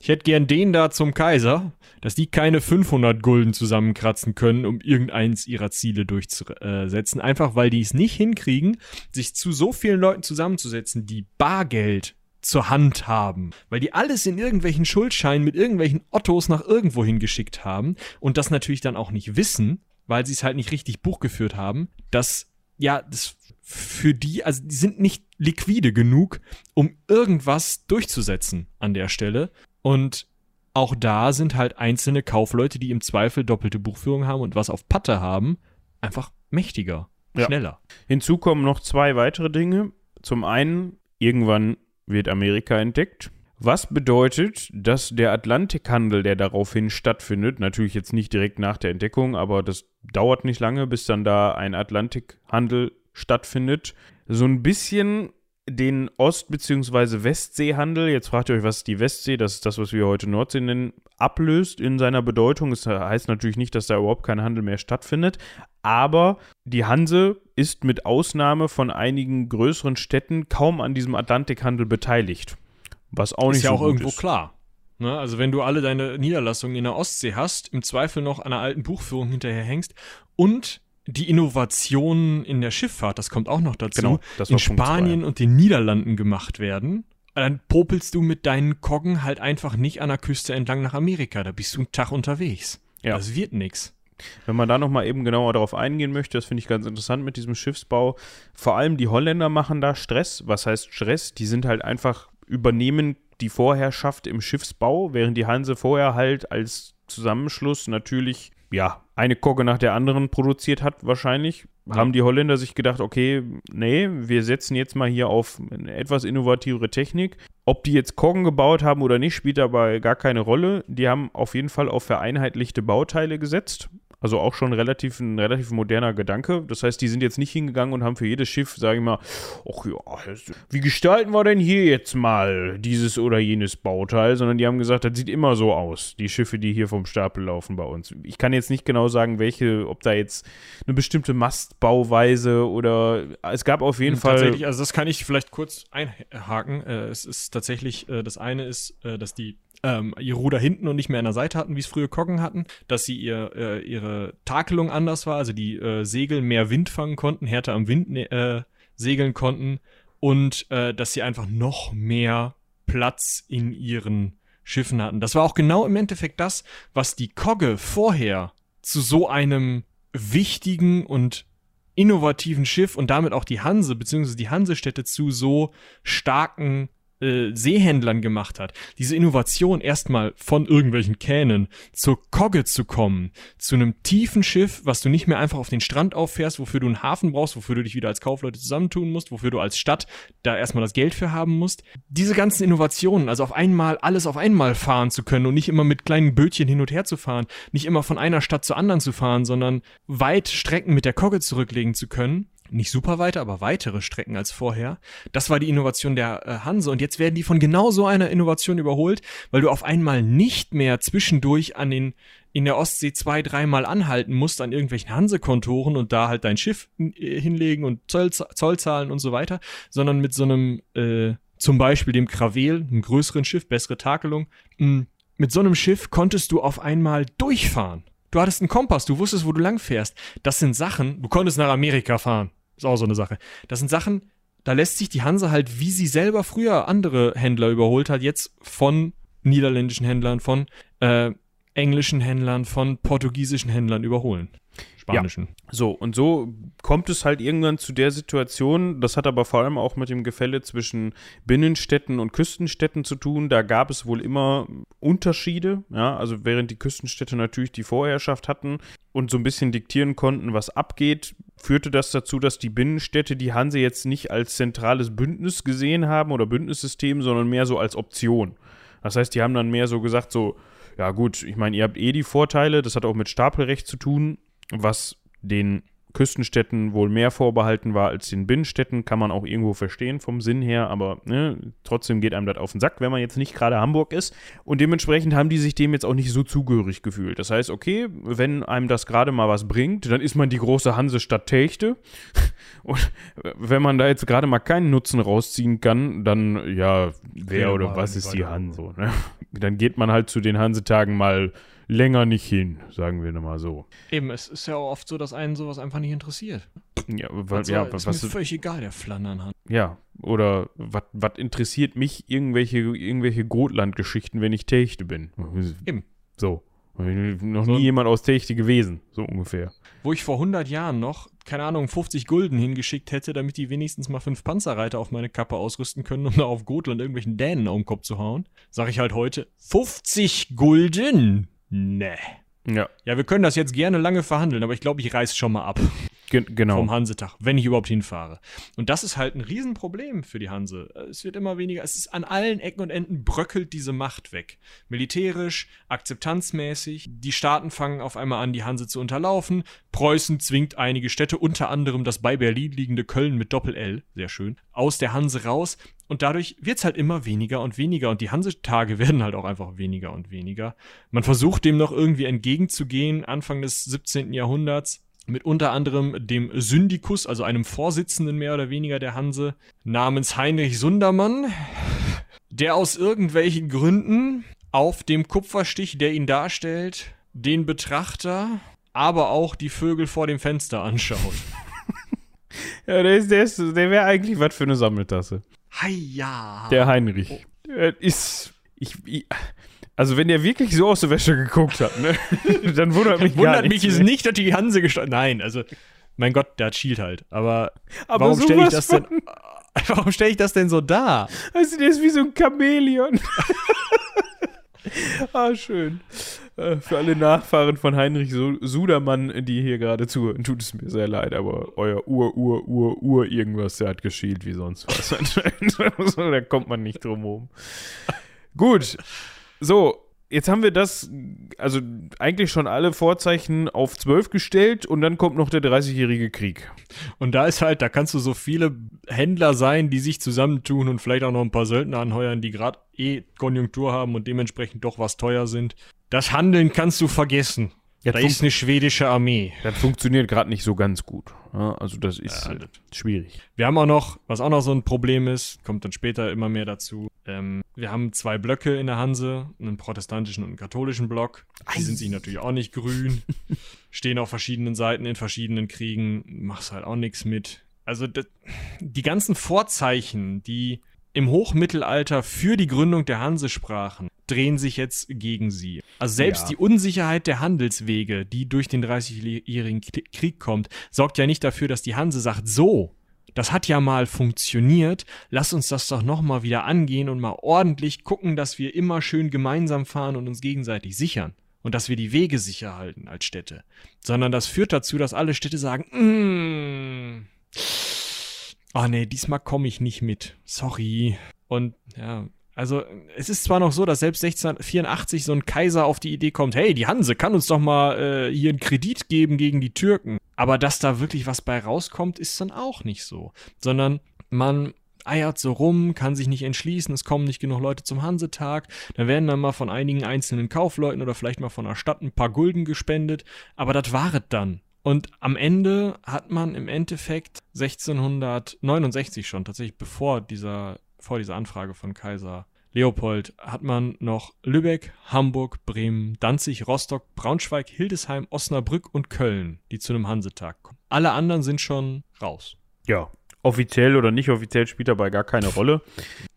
Ich hätte gern den da zum Kaiser, dass die keine 500 Gulden zusammenkratzen können, um irgendeins ihrer Ziele durchzusetzen. Einfach weil die es nicht hinkriegen, sich zu so vielen Leuten zusammenzusetzen, die Bargeld zur Hand haben. Weil die alles in irgendwelchen Schuldscheinen mit irgendwelchen Ottos nach irgendwo hingeschickt haben und das natürlich dann auch nicht wissen, weil sie es halt nicht richtig buchgeführt haben, dass ja, das für die, also die sind nicht liquide genug, um irgendwas durchzusetzen an der Stelle. Und auch da sind halt einzelne Kaufleute, die im Zweifel doppelte Buchführung haben und was auf Patte haben, einfach mächtiger, Ja. schneller. Hinzu kommen noch zwei weitere Dinge. Zum einen, irgendwann wird Amerika entdeckt. Was bedeutet, dass der Atlantikhandel, der daraufhin stattfindet, natürlich jetzt nicht direkt nach der Entdeckung, aber das dauert nicht lange, bis dann da ein Atlantikhandel stattfindet, so ein bisschen den Ost- bzw. Westseehandel, jetzt fragt ihr euch, was ist die Westsee, das ist das, was wir heute Nordsee nennen, ablöst in seiner Bedeutung. Es heißt natürlich nicht, dass da überhaupt kein Handel mehr stattfindet, aber die Hanse ist mit Ausnahme von einigen größeren Städten kaum an diesem Atlantikhandel beteiligt. Was auch ist nicht ja so auch irgendwo ist. klar. Ne? Also wenn du alle deine Niederlassungen in der Ostsee hast, im Zweifel noch an einer alten Buchführung hinterher hängst und die Innovationen in der Schifffahrt, das kommt auch noch dazu, Genau, in Spanien und den Niederlanden gemacht werden, dann popelst du mit deinen Koggen halt einfach nicht an der Küste entlang nach Amerika. Da bist du einen Tag unterwegs. Ja. Das wird nix. Wenn man da nochmal eben genauer darauf eingehen möchte, das finde ich ganz interessant mit diesem Schiffsbau. Vor allem die Holländer machen da Stress. Was heißt Stress? Die sind halt einfach, übernehmen die Vorherrschaft im Schiffsbau, während die Hanse vorher halt als Zusammenschluss natürlich, ja, eine Kogge nach der anderen produziert hat, wahrscheinlich. Haben die Holländer sich gedacht, okay, nee, wir setzen jetzt mal hier auf eine etwas innovativere Technik. Ob die jetzt Koggen gebaut haben oder nicht, spielt dabei gar keine Rolle. Die haben auf jeden Fall auf vereinheitlichte Bauteile gesetzt. Also auch schon relativ ein relativ moderner Gedanke. Das heißt, die sind jetzt nicht hingegangen und haben für jedes Schiff, sage ich mal, ach ja, wie gestalten wir denn hier jetzt mal dieses oder jenes Bauteil, sondern die haben gesagt, das sieht immer so aus, die Schiffe, die hier vom Stapel laufen bei uns. Ich kann jetzt nicht genau sagen, welche, ob da jetzt eine bestimmte Mastbauweise oder es gab auf jeden Fall. Tatsächlich, also das kann ich vielleicht kurz einhaken. Äh, es ist tatsächlich, äh, das eine ist, äh, dass die ähm, ihr Ruder hinten und nicht mehr an der Seite hatten, wie es früher Koggen hatten, dass sie ihr, äh, Takelung anders war, also die äh, Segel mehr Wind fangen konnten, härter am Wind ne- äh, segeln konnten und äh, dass sie einfach noch mehr Platz in ihren Schiffen hatten. Das war auch genau im Endeffekt das, was die Kogge vorher zu so einem wichtigen und innovativen Schiff und damit auch die Hanse bzw. die Hansestädte zu so starken äh, Seehändlern gemacht hat. Diese Innovation erstmal von irgendwelchen Kähnen zur Kogge zu kommen, zu einem tiefen Schiff, was du nicht mehr einfach auf den Strand auffährst, wofür du einen Hafen brauchst, wofür du dich wieder als Kaufleute zusammentun musst, wofür du als Stadt da erstmal das Geld für haben musst. Diese ganzen Innovationen, also auf einmal alles auf einmal fahren zu können und nicht immer mit kleinen Bötchen hin und her zu fahren, nicht immer von einer Stadt zur anderen zu fahren, sondern weit Strecken mit der Kogge zurücklegen zu können, nicht super weiter, aber weitere Strecken als vorher. Das war die Innovation der äh, Hanse und jetzt werden die von genau so einer Innovation überholt, weil du auf einmal nicht mehr zwischendurch an den in der Ostsee zwei, dreimal anhalten musst an irgendwelchen Hansekontoren und da halt dein Schiff äh, hinlegen und Zoll, Zoll zahlen und so weiter, sondern mit so einem äh, zum Beispiel dem Krawel, einem größeren Schiff, bessere Takelung, mit so einem Schiff konntest du auf einmal durchfahren. Du hattest einen Kompass, du wusstest, wo du lang fährst. Das sind Sachen, du konntest nach Amerika fahren. Ist auch so eine Sache. Das sind Sachen, da lässt sich die Hanse halt, wie sie selber früher andere Händler überholt hat, jetzt von niederländischen Händlern, von äh, englischen Händlern, von portugiesischen Händlern überholen. Spanischen. Ja. So, und so kommt es halt irgendwann zu der Situation, das hat aber vor allem auch mit dem Gefälle zwischen Binnenstädten und Küstenstädten zu tun. Da gab es wohl immer Unterschiede, ja, also während die Küstenstädte natürlich die Vorherrschaft hatten und so ein bisschen diktieren konnten, was abgeht, führte das dazu, dass die Binnenstädte die Hanse jetzt nicht als zentrales Bündnis gesehen haben oder Bündnissystem, sondern mehr so als Option. Das heißt, die haben dann mehr so gesagt, so, ja gut, ich meine, ihr habt eh die Vorteile, das hat auch mit Stapelrecht zu tun, was den Küstenstädten wohl mehr vorbehalten war als den Binnenstädten, kann man auch irgendwo verstehen vom Sinn her, aber ne, trotzdem geht einem das auf den Sack, wenn man jetzt nicht gerade Hamburg ist. Und dementsprechend haben die sich dem jetzt auch nicht so zugehörig gefühlt. Das heißt, okay, wenn einem das gerade mal was bringt, dann ist man die große Hansestadt Techte. Und wenn man da jetzt gerade mal keinen Nutzen rausziehen kann, dann, ja, wer oder was ist die Hanse? Ne? Dann geht man halt zu den Hansetagen mal länger nicht hin, sagen wir mal so. Eben, es ist ja auch oft so, dass einen sowas einfach nicht interessiert. Ja, weil, also, ja ist was mir völlig egal, der Flandern hat. Ja, oder was interessiert mich irgendwelche, irgendwelche Grotlandgeschichten, wenn ich Techte bin? Eben. So. Noch so, nie jemand aus Techte gewesen, so ungefähr. Wo ich vor 100 Jahren noch, keine Ahnung, 50 Gulden hingeschickt hätte, damit die wenigstens mal fünf Panzerreiter auf meine Kappe ausrüsten können, um da auf Gotland irgendwelchen Dänen auf den Kopf zu hauen, sage ich halt heute, 50 Gulden? Nee. Ja. Ja, wir können das jetzt gerne lange verhandeln, aber ich glaube, ich reiß schon mal ab. Gen genau. Vom Hansetag, wenn ich überhaupt hinfahre. Und das ist halt ein Riesenproblem für die Hanse. Es wird immer weniger, es ist an allen Ecken und Enden bröckelt diese Macht weg. Militärisch, akzeptanzmäßig, die Staaten fangen auf einmal an, die Hanse zu unterlaufen. Preußen zwingt einige Städte, unter anderem das bei Berlin liegende Köln mit Doppel-L, sehr schön, aus der Hanse raus. Und dadurch wird es halt immer weniger und weniger. Und die Hansetage werden halt auch einfach weniger und weniger. Man versucht dem noch irgendwie entgegenzugehen, Anfang des 17. Jahrhunderts mit unter anderem dem Syndikus, also einem Vorsitzenden mehr oder weniger der Hanse, namens Heinrich Sundermann, der aus irgendwelchen Gründen auf dem Kupferstich, der ihn darstellt, den Betrachter, aber auch die Vögel vor dem Fenster anschaut. ja, der, ist, der, ist, der wäre eigentlich was für eine Sammeltasse. Hi, Der Heinrich. Oh. Der ist. Ich, ich, also wenn der wirklich so aus der Wäsche geguckt hat, ne, dann wundert mich wundert mich ist nicht, dass die Hanse gestanden. Nein, also mein Gott, der hat Shield halt. Aber, Aber warum stelle ich das denn? Warum stelle ich das denn so dar? Also der ist wie so ein Chamäleon. ah, schön. Äh, für alle Nachfahren von Heinrich Sudermann, die hier gerade zuhören, tut es mir sehr leid, aber euer Ur, Ur, Ur, Ur irgendwas, der hat geschielt wie sonst was. da kommt man nicht drum herum. Gut, so, jetzt haben wir das, also eigentlich schon alle Vorzeichen auf 12 gestellt und dann kommt noch der 30-jährige Krieg. Und da ist halt, da kannst du so viele Händler sein, die sich zusammentun und vielleicht auch noch ein paar Söldner anheuern, die gerade eh Konjunktur haben und dementsprechend doch was teuer sind. Das Handeln kannst du vergessen. Ja, da ist eine schwedische Armee. Das funktioniert gerade nicht so ganz gut. Ja, also das ist ja, schwierig. Wir haben auch noch, was auch noch so ein Problem ist, kommt dann später immer mehr dazu. Ähm, wir haben zwei Blöcke in der Hanse, einen protestantischen und einen katholischen Block. Die Ei. sind sich natürlich auch nicht grün. Stehen auf verschiedenen Seiten in verschiedenen Kriegen. Machst halt auch nichts mit. Also das, die ganzen Vorzeichen, die im Hochmittelalter für die Gründung der Hanse sprachen, drehen sich jetzt gegen sie. Also selbst ja. die Unsicherheit der Handelswege, die durch den 30-jährigen Krieg kommt, sorgt ja nicht dafür, dass die Hanse sagt, so, das hat ja mal funktioniert, lass uns das doch nochmal wieder angehen und mal ordentlich gucken, dass wir immer schön gemeinsam fahren und uns gegenseitig sichern und dass wir die Wege sicher halten als Städte, sondern das führt dazu, dass alle Städte sagen, mm, oh nee, diesmal komme ich nicht mit, sorry. Und ja, also es ist zwar noch so, dass selbst 1684 so ein Kaiser auf die Idee kommt, hey, die Hanse kann uns doch mal äh, hier einen Kredit geben gegen die Türken. Aber dass da wirklich was bei rauskommt, ist dann auch nicht so. Sondern man eiert so rum, kann sich nicht entschließen, es kommen nicht genug Leute zum Hansetag, dann werden dann mal von einigen einzelnen Kaufleuten oder vielleicht mal von der Stadt ein paar Gulden gespendet, aber das waret dann. Und am Ende hat man im Endeffekt 1669 schon, tatsächlich bevor dieser, vor dieser Anfrage von Kaiser Leopold, hat man noch Lübeck, Hamburg, Bremen, Danzig, Rostock, Braunschweig, Hildesheim, Osnabrück und Köln, die zu einem Hansetag kommen. Alle anderen sind schon raus. Ja, offiziell oder nicht offiziell spielt dabei gar keine Rolle.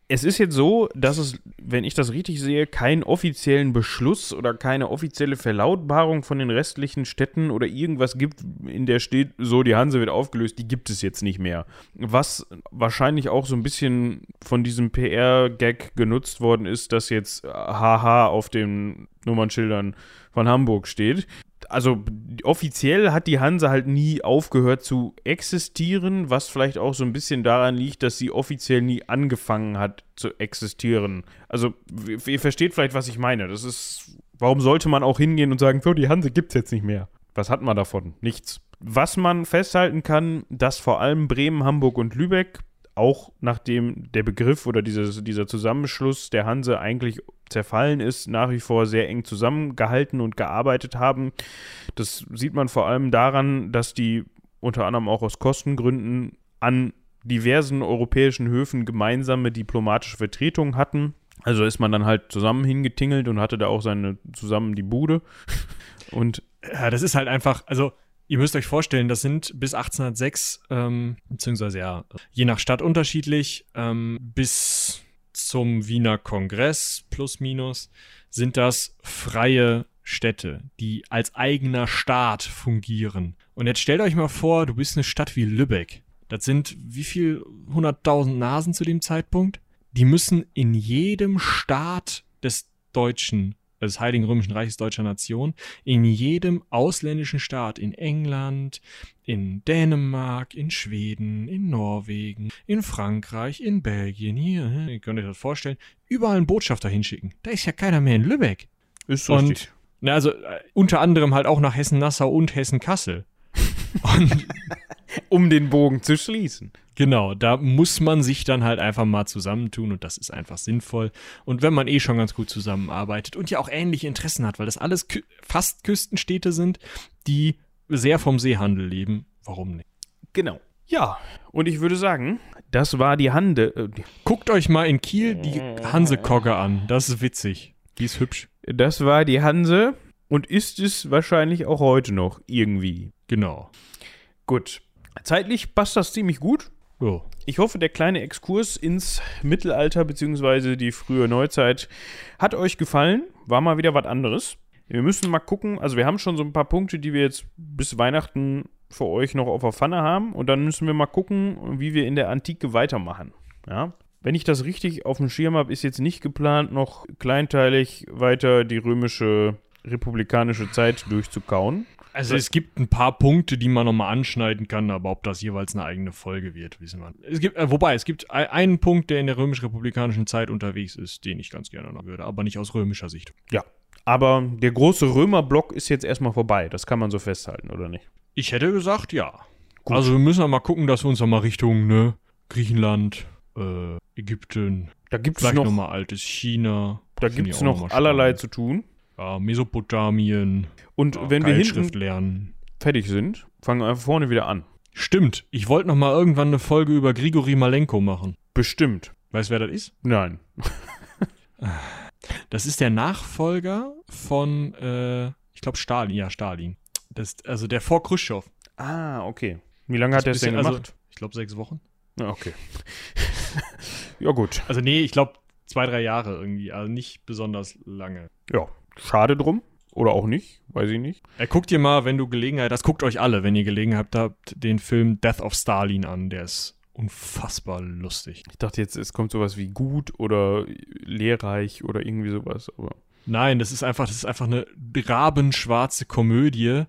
Es ist jetzt so, dass es, wenn ich das richtig sehe, keinen offiziellen Beschluss oder keine offizielle Verlautbarung von den restlichen Städten oder irgendwas gibt, in der steht, so die Hanse wird aufgelöst, die gibt es jetzt nicht mehr. Was wahrscheinlich auch so ein bisschen von diesem PR-Gag genutzt worden ist, dass jetzt HH auf den Nummernschildern von Hamburg steht also offiziell hat die Hanse halt nie aufgehört zu existieren, was vielleicht auch so ein bisschen daran liegt, dass sie offiziell nie angefangen hat zu existieren. Also ihr versteht vielleicht, was ich meine. Das ist, warum sollte man auch hingehen und sagen, so, die Hanse gibt es jetzt nicht mehr? Was hat man davon? Nichts. Was man festhalten kann, dass vor allem Bremen, Hamburg und Lübeck auch nachdem der Begriff oder dieses, dieser Zusammenschluss der Hanse eigentlich zerfallen ist, nach wie vor sehr eng zusammengehalten und gearbeitet haben. Das sieht man vor allem daran, dass die unter anderem auch aus Kostengründen an diversen europäischen Höfen gemeinsame diplomatische Vertretungen hatten. Also ist man dann halt zusammen hingetingelt und hatte da auch seine zusammen die Bude. Und ja, das ist halt einfach, also Ihr müsst euch vorstellen, das sind bis 1806, ähm, beziehungsweise ja, je nach Stadt unterschiedlich, ähm, bis zum Wiener Kongress plus minus, sind das freie Städte, die als eigener Staat fungieren. Und jetzt stellt euch mal vor, du bist eine Stadt wie Lübeck. Das sind wie viel hunderttausend Nasen zu dem Zeitpunkt? Die müssen in jedem Staat des Deutschen des Heiligen Römischen Reiches deutscher Nation, in jedem ausländischen Staat, in England, in Dänemark, in Schweden, in Norwegen, in Frankreich, in Belgien, hier, ihr könnt euch das vorstellen, überall einen Botschafter hinschicken. Da ist ja keiner mehr in Lübeck. Ist richtig. Und, na, also äh, unter anderem halt auch nach Hessen-Nassau und Hessen-Kassel. um den Bogen zu schließen. Genau, da muss man sich dann halt einfach mal zusammentun und das ist einfach sinnvoll. Und wenn man eh schon ganz gut zusammenarbeitet und ja auch ähnliche Interessen hat, weil das alles kü fast Küstenstädte sind, die sehr vom Seehandel leben, warum nicht? Genau. Ja, und ich würde sagen, das war die Hande. Äh, Guckt euch mal in Kiel die Hansekogge an, das ist witzig. Die ist hübsch. Das war die Hanse und ist es wahrscheinlich auch heute noch irgendwie. Genau. Gut. Zeitlich passt das ziemlich gut. Oh. Ich hoffe, der kleine Exkurs ins Mittelalter bzw. die frühe Neuzeit hat euch gefallen. War mal wieder was anderes. Wir müssen mal gucken. Also, wir haben schon so ein paar Punkte, die wir jetzt bis Weihnachten für euch noch auf der Pfanne haben. Und dann müssen wir mal gucken, wie wir in der Antike weitermachen. Ja. Wenn ich das richtig auf dem Schirm habe, ist jetzt nicht geplant, noch kleinteilig weiter die römische republikanische Zeit durchzukauen. Also es gibt ein paar Punkte, die man nochmal anschneiden kann, aber ob das jeweils eine eigene Folge wird, wissen wir. Es gibt, äh, wobei, es gibt einen Punkt, der in der römisch-republikanischen Zeit unterwegs ist, den ich ganz gerne noch würde, aber nicht aus römischer Sicht. Ja, aber der große Römerblock ist jetzt erstmal vorbei, das kann man so festhalten, oder nicht? Ich hätte gesagt, ja. Gut. Also wir müssen auch mal gucken, dass wir uns mal Richtung, ne, Griechenland, äh, Ägypten, da gibt's vielleicht noch, noch mal altes China. Da gibt es noch, noch allerlei zu tun ja, Mesopotamien. Und ja, wenn wir hinten lernen. fertig sind, fangen wir einfach vorne wieder an. Stimmt. Ich wollte noch mal irgendwann eine Folge über Grigori Malenko machen. Bestimmt. Weißt du, wer das ist? Nein. das ist der Nachfolger von, äh, ich glaube, Stalin. Ja, Stalin. Das, also der vor Khrushchev. Ah, okay. Wie lange hat er es denn gemacht? Also, ich glaube, sechs Wochen. Ah, okay. ja, gut. Also, nee, ich glaube, zwei, drei Jahre irgendwie. Also nicht besonders lange. Ja, Schade drum. Oder auch nicht, weiß ich nicht. Er guckt dir mal, wenn du Gelegenheit hast, guckt euch alle, wenn ihr Gelegenheit habt, den Film Death of Stalin an. Der ist unfassbar lustig. Ich dachte jetzt, es kommt sowas wie gut oder lehrreich oder irgendwie sowas, aber. Nein, das ist einfach, das ist einfach eine rabenschwarze Komödie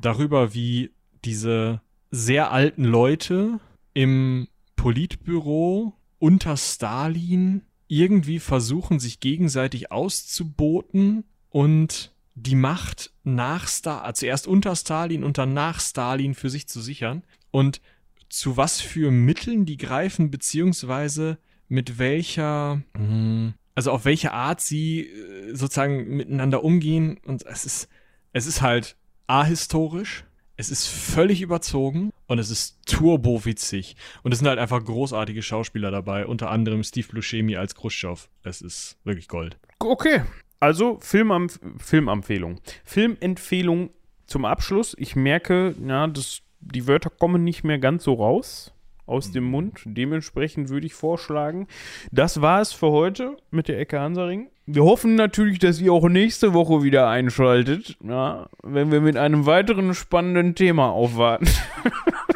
darüber, wie diese sehr alten Leute im Politbüro unter Stalin irgendwie versuchen, sich gegenseitig auszuboten und die Macht nach Stalin, also zuerst unter Stalin und dann nach Stalin für sich zu sichern. Und zu was für Mitteln die greifen, beziehungsweise mit welcher, hm, also auf welche Art sie äh, sozusagen miteinander umgehen. Und es ist, es ist halt ahistorisch, es ist völlig überzogen und es ist turbo-witzig. Und es sind halt einfach großartige Schauspieler dabei, unter anderem Steve Buscemi als Khrushchev. Es ist wirklich Gold. Okay, also Filmam Filmempfehlung. Filmempfehlung zum Abschluss. Ich merke, ja, das die Wörter kommen nicht mehr ganz so raus aus dem Mund. Dementsprechend würde ich vorschlagen, das war es für heute mit der Ecke Hansaring. Wir hoffen natürlich, dass ihr auch nächste Woche wieder einschaltet, ja, wenn wir mit einem weiteren spannenden Thema aufwarten.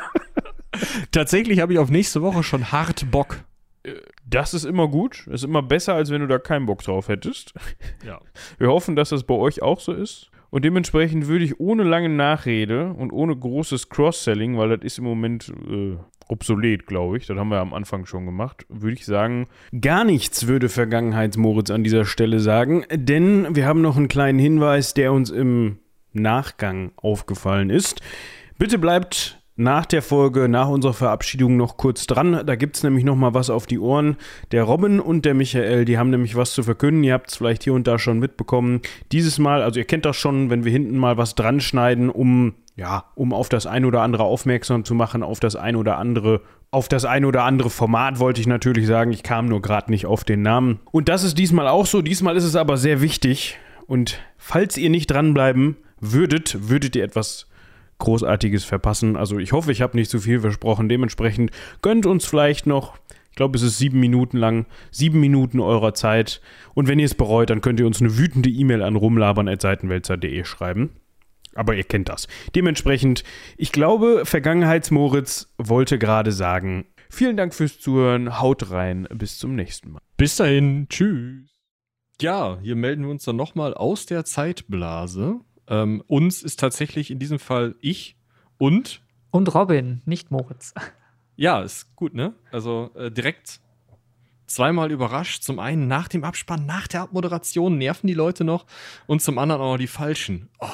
Tatsächlich habe ich auf nächste Woche schon hart Bock. Das ist immer gut. Ist immer besser, als wenn du da keinen Bock drauf hättest. Ja. Wir hoffen, dass das bei euch auch so ist. Und dementsprechend würde ich ohne lange Nachrede und ohne großes Cross-Selling, weil das ist im Moment äh, obsolet, glaube ich, das haben wir am Anfang schon gemacht, würde ich sagen, gar nichts würde Vergangenheitsmoritz an dieser Stelle sagen, denn wir haben noch einen kleinen Hinweis, der uns im Nachgang aufgefallen ist. Bitte bleibt nach der Folge, nach unserer Verabschiedung noch kurz dran. Da gibt es nämlich noch mal was auf die Ohren. Der Robin und der Michael, die haben nämlich was zu verkünden. Ihr habt es vielleicht hier und da schon mitbekommen. Dieses Mal, also ihr kennt das schon, wenn wir hinten mal was dran schneiden, um ja, um auf das ein oder andere aufmerksam zu machen, auf das ein oder andere, auf das ein oder andere Format wollte ich natürlich sagen. Ich kam nur gerade nicht auf den Namen. Und das ist diesmal auch so. Diesmal ist es aber sehr wichtig. Und falls ihr nicht dranbleiben würdet, würdet ihr etwas Großartiges verpassen. Also ich hoffe, ich habe nicht zu viel versprochen. Dementsprechend gönnt uns vielleicht noch, ich glaube, es ist sieben Minuten lang, sieben Minuten eurer Zeit. Und wenn ihr es bereut, dann könnt ihr uns eine wütende E-Mail an rumlabern.seitenwälzer.de schreiben. Aber ihr kennt das. Dementsprechend, ich glaube, Vergangenheitsmoritz wollte gerade sagen, vielen Dank fürs Zuhören, haut rein, bis zum nächsten Mal. Bis dahin, tschüss. Ja, hier melden wir uns dann nochmal aus der Zeitblase. Ähm, uns ist tatsächlich in diesem Fall ich und. Und Robin, nicht Moritz. Ja, ist gut, ne? Also äh, direkt zweimal überrascht. Zum einen nach dem Abspann, nach der Abmoderation nerven die Leute noch und zum anderen auch noch die Falschen. Oh,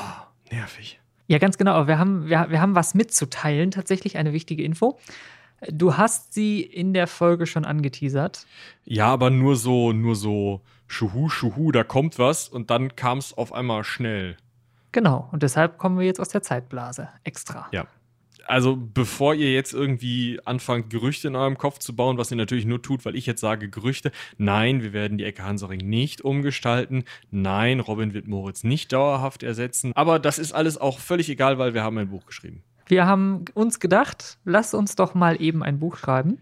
nervig. Ja, ganz genau. Aber wir haben, wir, wir haben was mitzuteilen, tatsächlich eine wichtige Info. Du hast sie in der Folge schon angeteasert. Ja, aber nur so, nur so, schuhu, schuhu, da kommt was und dann kam es auf einmal schnell. Genau, und deshalb kommen wir jetzt aus der Zeitblase extra. Ja. Also, bevor ihr jetzt irgendwie anfangt, Gerüchte in eurem Kopf zu bauen, was ihr natürlich nur tut, weil ich jetzt sage Gerüchte, nein, wir werden die Ecke Hansaring nicht umgestalten. Nein, Robin wird Moritz nicht dauerhaft ersetzen. Aber das ist alles auch völlig egal, weil wir haben ein Buch geschrieben. Wir haben uns gedacht, lass uns doch mal eben ein Buch schreiben.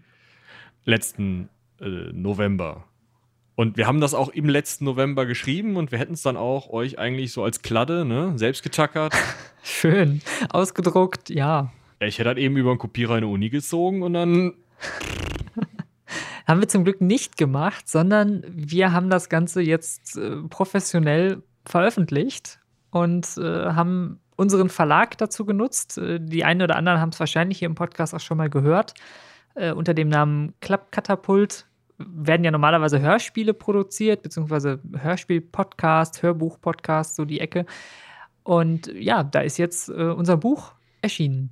Letzten äh, November und wir haben das auch im letzten November geschrieben und wir hätten es dann auch euch eigentlich so als Kladde, ne, selbst getackert. Schön. Ausgedruckt, ja. Ich hätte halt eben über einen Kopierer eine Uni gezogen und dann. haben wir zum Glück nicht gemacht, sondern wir haben das Ganze jetzt äh, professionell veröffentlicht und äh, haben unseren Verlag dazu genutzt. Äh, die einen oder anderen haben es wahrscheinlich hier im Podcast auch schon mal gehört. Äh, unter dem Namen Klappkatapult werden ja normalerweise Hörspiele produziert, beziehungsweise Hörspiel-Podcast, Hörbuch-Podcast, so die Ecke. Und ja, da ist jetzt äh, unser Buch erschienen.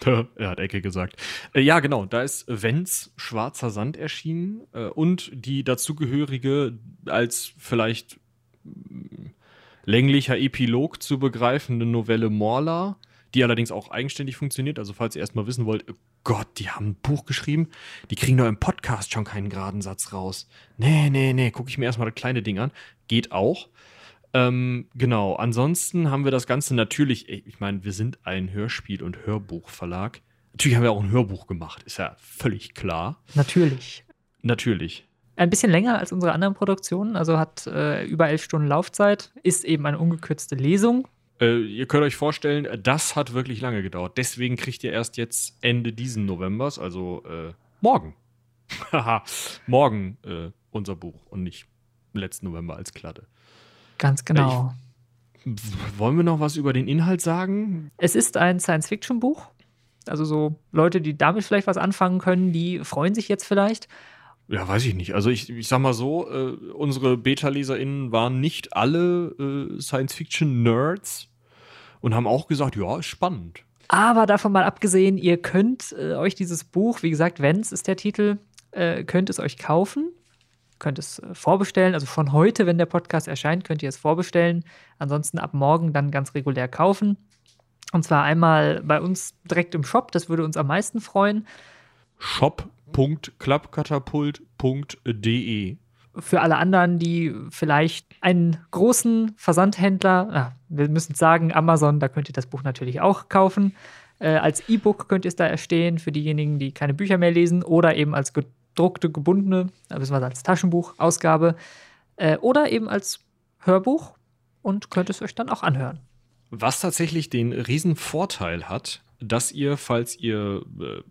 er hat Ecke gesagt. Äh, ja, genau, da ist Wenz Schwarzer Sand erschienen äh, und die dazugehörige als vielleicht mm, länglicher Epilog zu begreifende Novelle Morla, die allerdings auch eigenständig funktioniert. Also falls ihr erstmal wissen wollt, Gott, die haben ein Buch geschrieben, die kriegen doch im Podcast schon keinen geraden Satz raus. Nee, nee, nee, gucke ich mir erstmal das kleine Ding an. Geht auch. Ähm, genau, ansonsten haben wir das Ganze natürlich, ich meine, wir sind ein Hörspiel- und Hörbuchverlag. Natürlich haben wir auch ein Hörbuch gemacht, ist ja völlig klar. Natürlich. Natürlich. Ein bisschen länger als unsere anderen Produktionen, also hat äh, über elf Stunden Laufzeit, ist eben eine ungekürzte Lesung Äh, ihr könnt euch vorstellen, das hat wirklich lange gedauert. Deswegen kriegt ihr erst jetzt Ende diesen Novembers, also äh, morgen. Morgen äh, unser Buch und nicht letzten November als Kladde. Ganz genau. Ich, wollen wir noch was über den Inhalt sagen? Es ist ein Science-Fiction-Buch. Also so Leute, die damit vielleicht was anfangen können, die freuen sich jetzt vielleicht. Ja, weiß ich nicht. Also ich, ich sag mal so, äh, unsere Beta-LeserInnen waren nicht alle äh, Science-Fiction-Nerds und haben auch gesagt, ja, ist spannend. Aber davon mal abgesehen, ihr könnt äh, euch dieses Buch, wie gesagt, Vents ist der Titel, äh, könnt es euch kaufen, könnt es äh, vorbestellen. Also von heute, wenn der Podcast erscheint, könnt ihr es vorbestellen. Ansonsten ab morgen dann ganz regulär kaufen. Und zwar einmal bei uns direkt im Shop, das würde uns am meisten freuen. shop.klappkatapult.de für alle anderen, die vielleicht einen großen Versandhändler, ah, wir müssen sagen, Amazon, da könnt ihr das Buch natürlich auch kaufen. Äh, als E-Book könnt ihr es da erstehen für diejenigen, die keine Bücher mehr lesen oder eben als gedruckte, gebundene, beziehungsweise als Taschenbuchausgabe äh, oder eben als Hörbuch und könnt es euch dann auch anhören. Was tatsächlich den riesen Vorteil hat, dass ihr, falls ihr äh,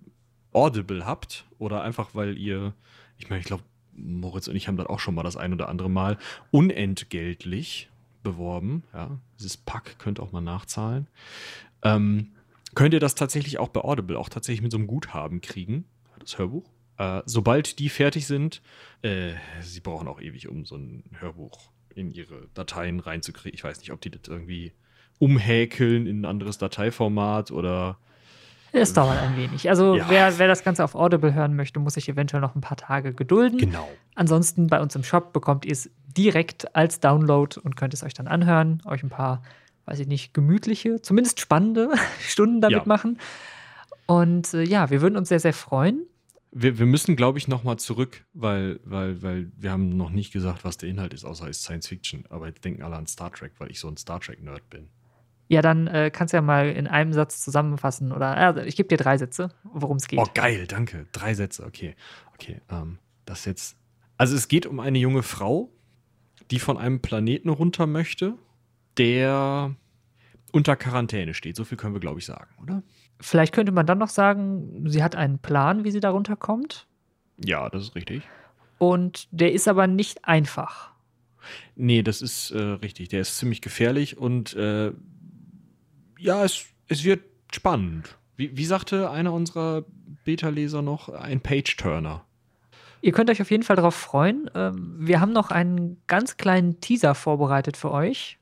Audible habt oder einfach weil ihr, ich meine, ich glaube, Moritz und ich haben das auch schon mal das ein oder andere Mal unentgeltlich beworben. Ja, dieses Pack könnt auch mal nachzahlen. Ähm, könnt ihr das tatsächlich auch bei Audible, auch tatsächlich mit so einem Guthaben kriegen, das Hörbuch. Äh, sobald die fertig sind, äh, sie brauchen auch ewig, um so ein Hörbuch in ihre Dateien reinzukriegen. Ich weiß nicht, ob die das irgendwie umhäkeln in ein anderes Dateiformat oder. Es dauert ein wenig. Also ja. wer, wer das Ganze auf Audible hören möchte, muss sich eventuell noch ein paar Tage gedulden. Genau. Ansonsten bei uns im Shop bekommt ihr es direkt als Download und könnt es euch dann anhören, euch ein paar, weiß ich nicht, gemütliche, zumindest spannende Stunden damit ja. machen. Und äh, ja, wir würden uns sehr, sehr freuen. Wir, wir müssen, glaube ich, nochmal zurück, weil, weil, weil wir haben noch nicht gesagt, was der Inhalt ist, außer es ist Science Fiction. Aber jetzt denken alle an Star Trek, weil ich so ein Star Trek-Nerd bin. Ja, dann äh, kannst du ja mal in einem Satz zusammenfassen. Oder also ich gebe dir drei Sätze, worum es geht. Oh, geil, danke. Drei Sätze, okay. Okay, ähm, das jetzt. Also es geht um eine junge Frau, die von einem Planeten runter möchte, der unter Quarantäne steht. So viel können wir, glaube ich, sagen, oder? Vielleicht könnte man dann noch sagen, sie hat einen Plan, wie sie da runterkommt. Ja, das ist richtig. Und der ist aber nicht einfach. Nee, das ist äh, richtig. Der ist ziemlich gefährlich und äh, ja, es, es wird spannend. Wie, wie sagte einer unserer Beta-Leser noch? Ein Page-Turner. Ihr könnt euch auf jeden Fall darauf freuen. Ähm, wir haben noch einen ganz kleinen Teaser vorbereitet für euch.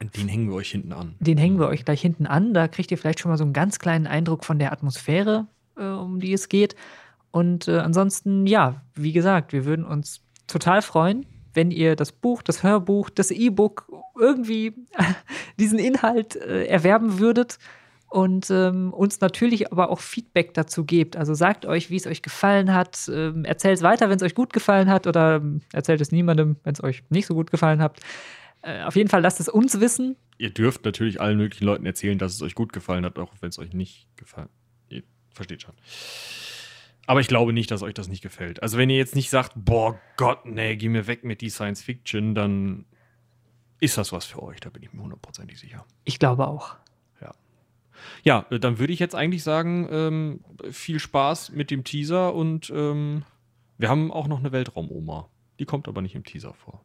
Den hängen wir euch hinten an. Den hängen wir euch gleich hinten an. Da kriegt ihr vielleicht schon mal so einen ganz kleinen Eindruck von der Atmosphäre, äh, um die es geht. Und äh, ansonsten, ja, wie gesagt, wir würden uns total freuen, wenn ihr das Buch, das Hörbuch, das E-Book irgendwie diesen Inhalt äh, erwerben würdet und ähm, uns natürlich aber auch Feedback dazu gebt. Also sagt euch, wie es euch gefallen hat. Ähm, erzählt es weiter, wenn es euch gut gefallen hat oder ähm, erzählt es niemandem, wenn es euch nicht so gut gefallen hat. Äh, auf jeden Fall lasst es uns wissen. Ihr dürft natürlich allen möglichen Leuten erzählen, dass es euch gut gefallen hat, auch wenn es euch nicht gefallen. Ihr versteht schon. Aber ich glaube nicht, dass euch das nicht gefällt. Also wenn ihr jetzt nicht sagt, boah Gott, nee, geh mir weg mit die Science Fiction, dann ist das was für euch, da bin ich mir hundertprozentig sicher. Ich glaube auch. Ja. Ja, dann würde ich jetzt eigentlich sagen, ähm, viel Spaß mit dem Teaser und ähm, wir haben auch noch eine Weltraumoma. Die kommt aber nicht im Teaser vor.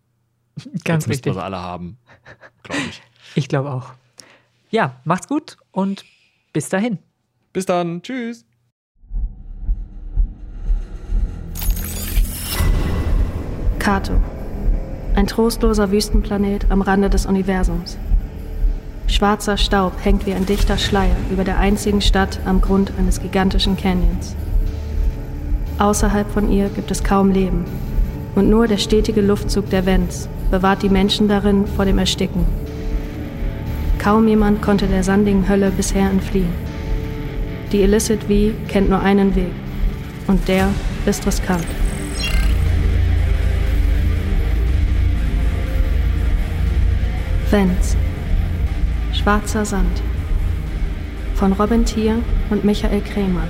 Ganz jetzt richtig. wir sie alle haben, glaube ich. ich glaube auch. Ja, macht's gut und bis dahin. Bis dann. Tschüss. Kato. Ein trostloser Wüstenplanet am Rande des Universums. Schwarzer Staub hängt wie ein dichter Schleier über der einzigen Stadt am Grund eines gigantischen Canyons. Außerhalb von ihr gibt es kaum Leben und nur der stetige Luftzug der Vents bewahrt die Menschen darin vor dem Ersticken. Kaum jemand konnte der sandigen Hölle bisher entfliehen. Die Illicit V kennt nur einen Weg und der ist riskant. Vents. Schwarzer Sand. Von Robin Thier und Michael Krämer.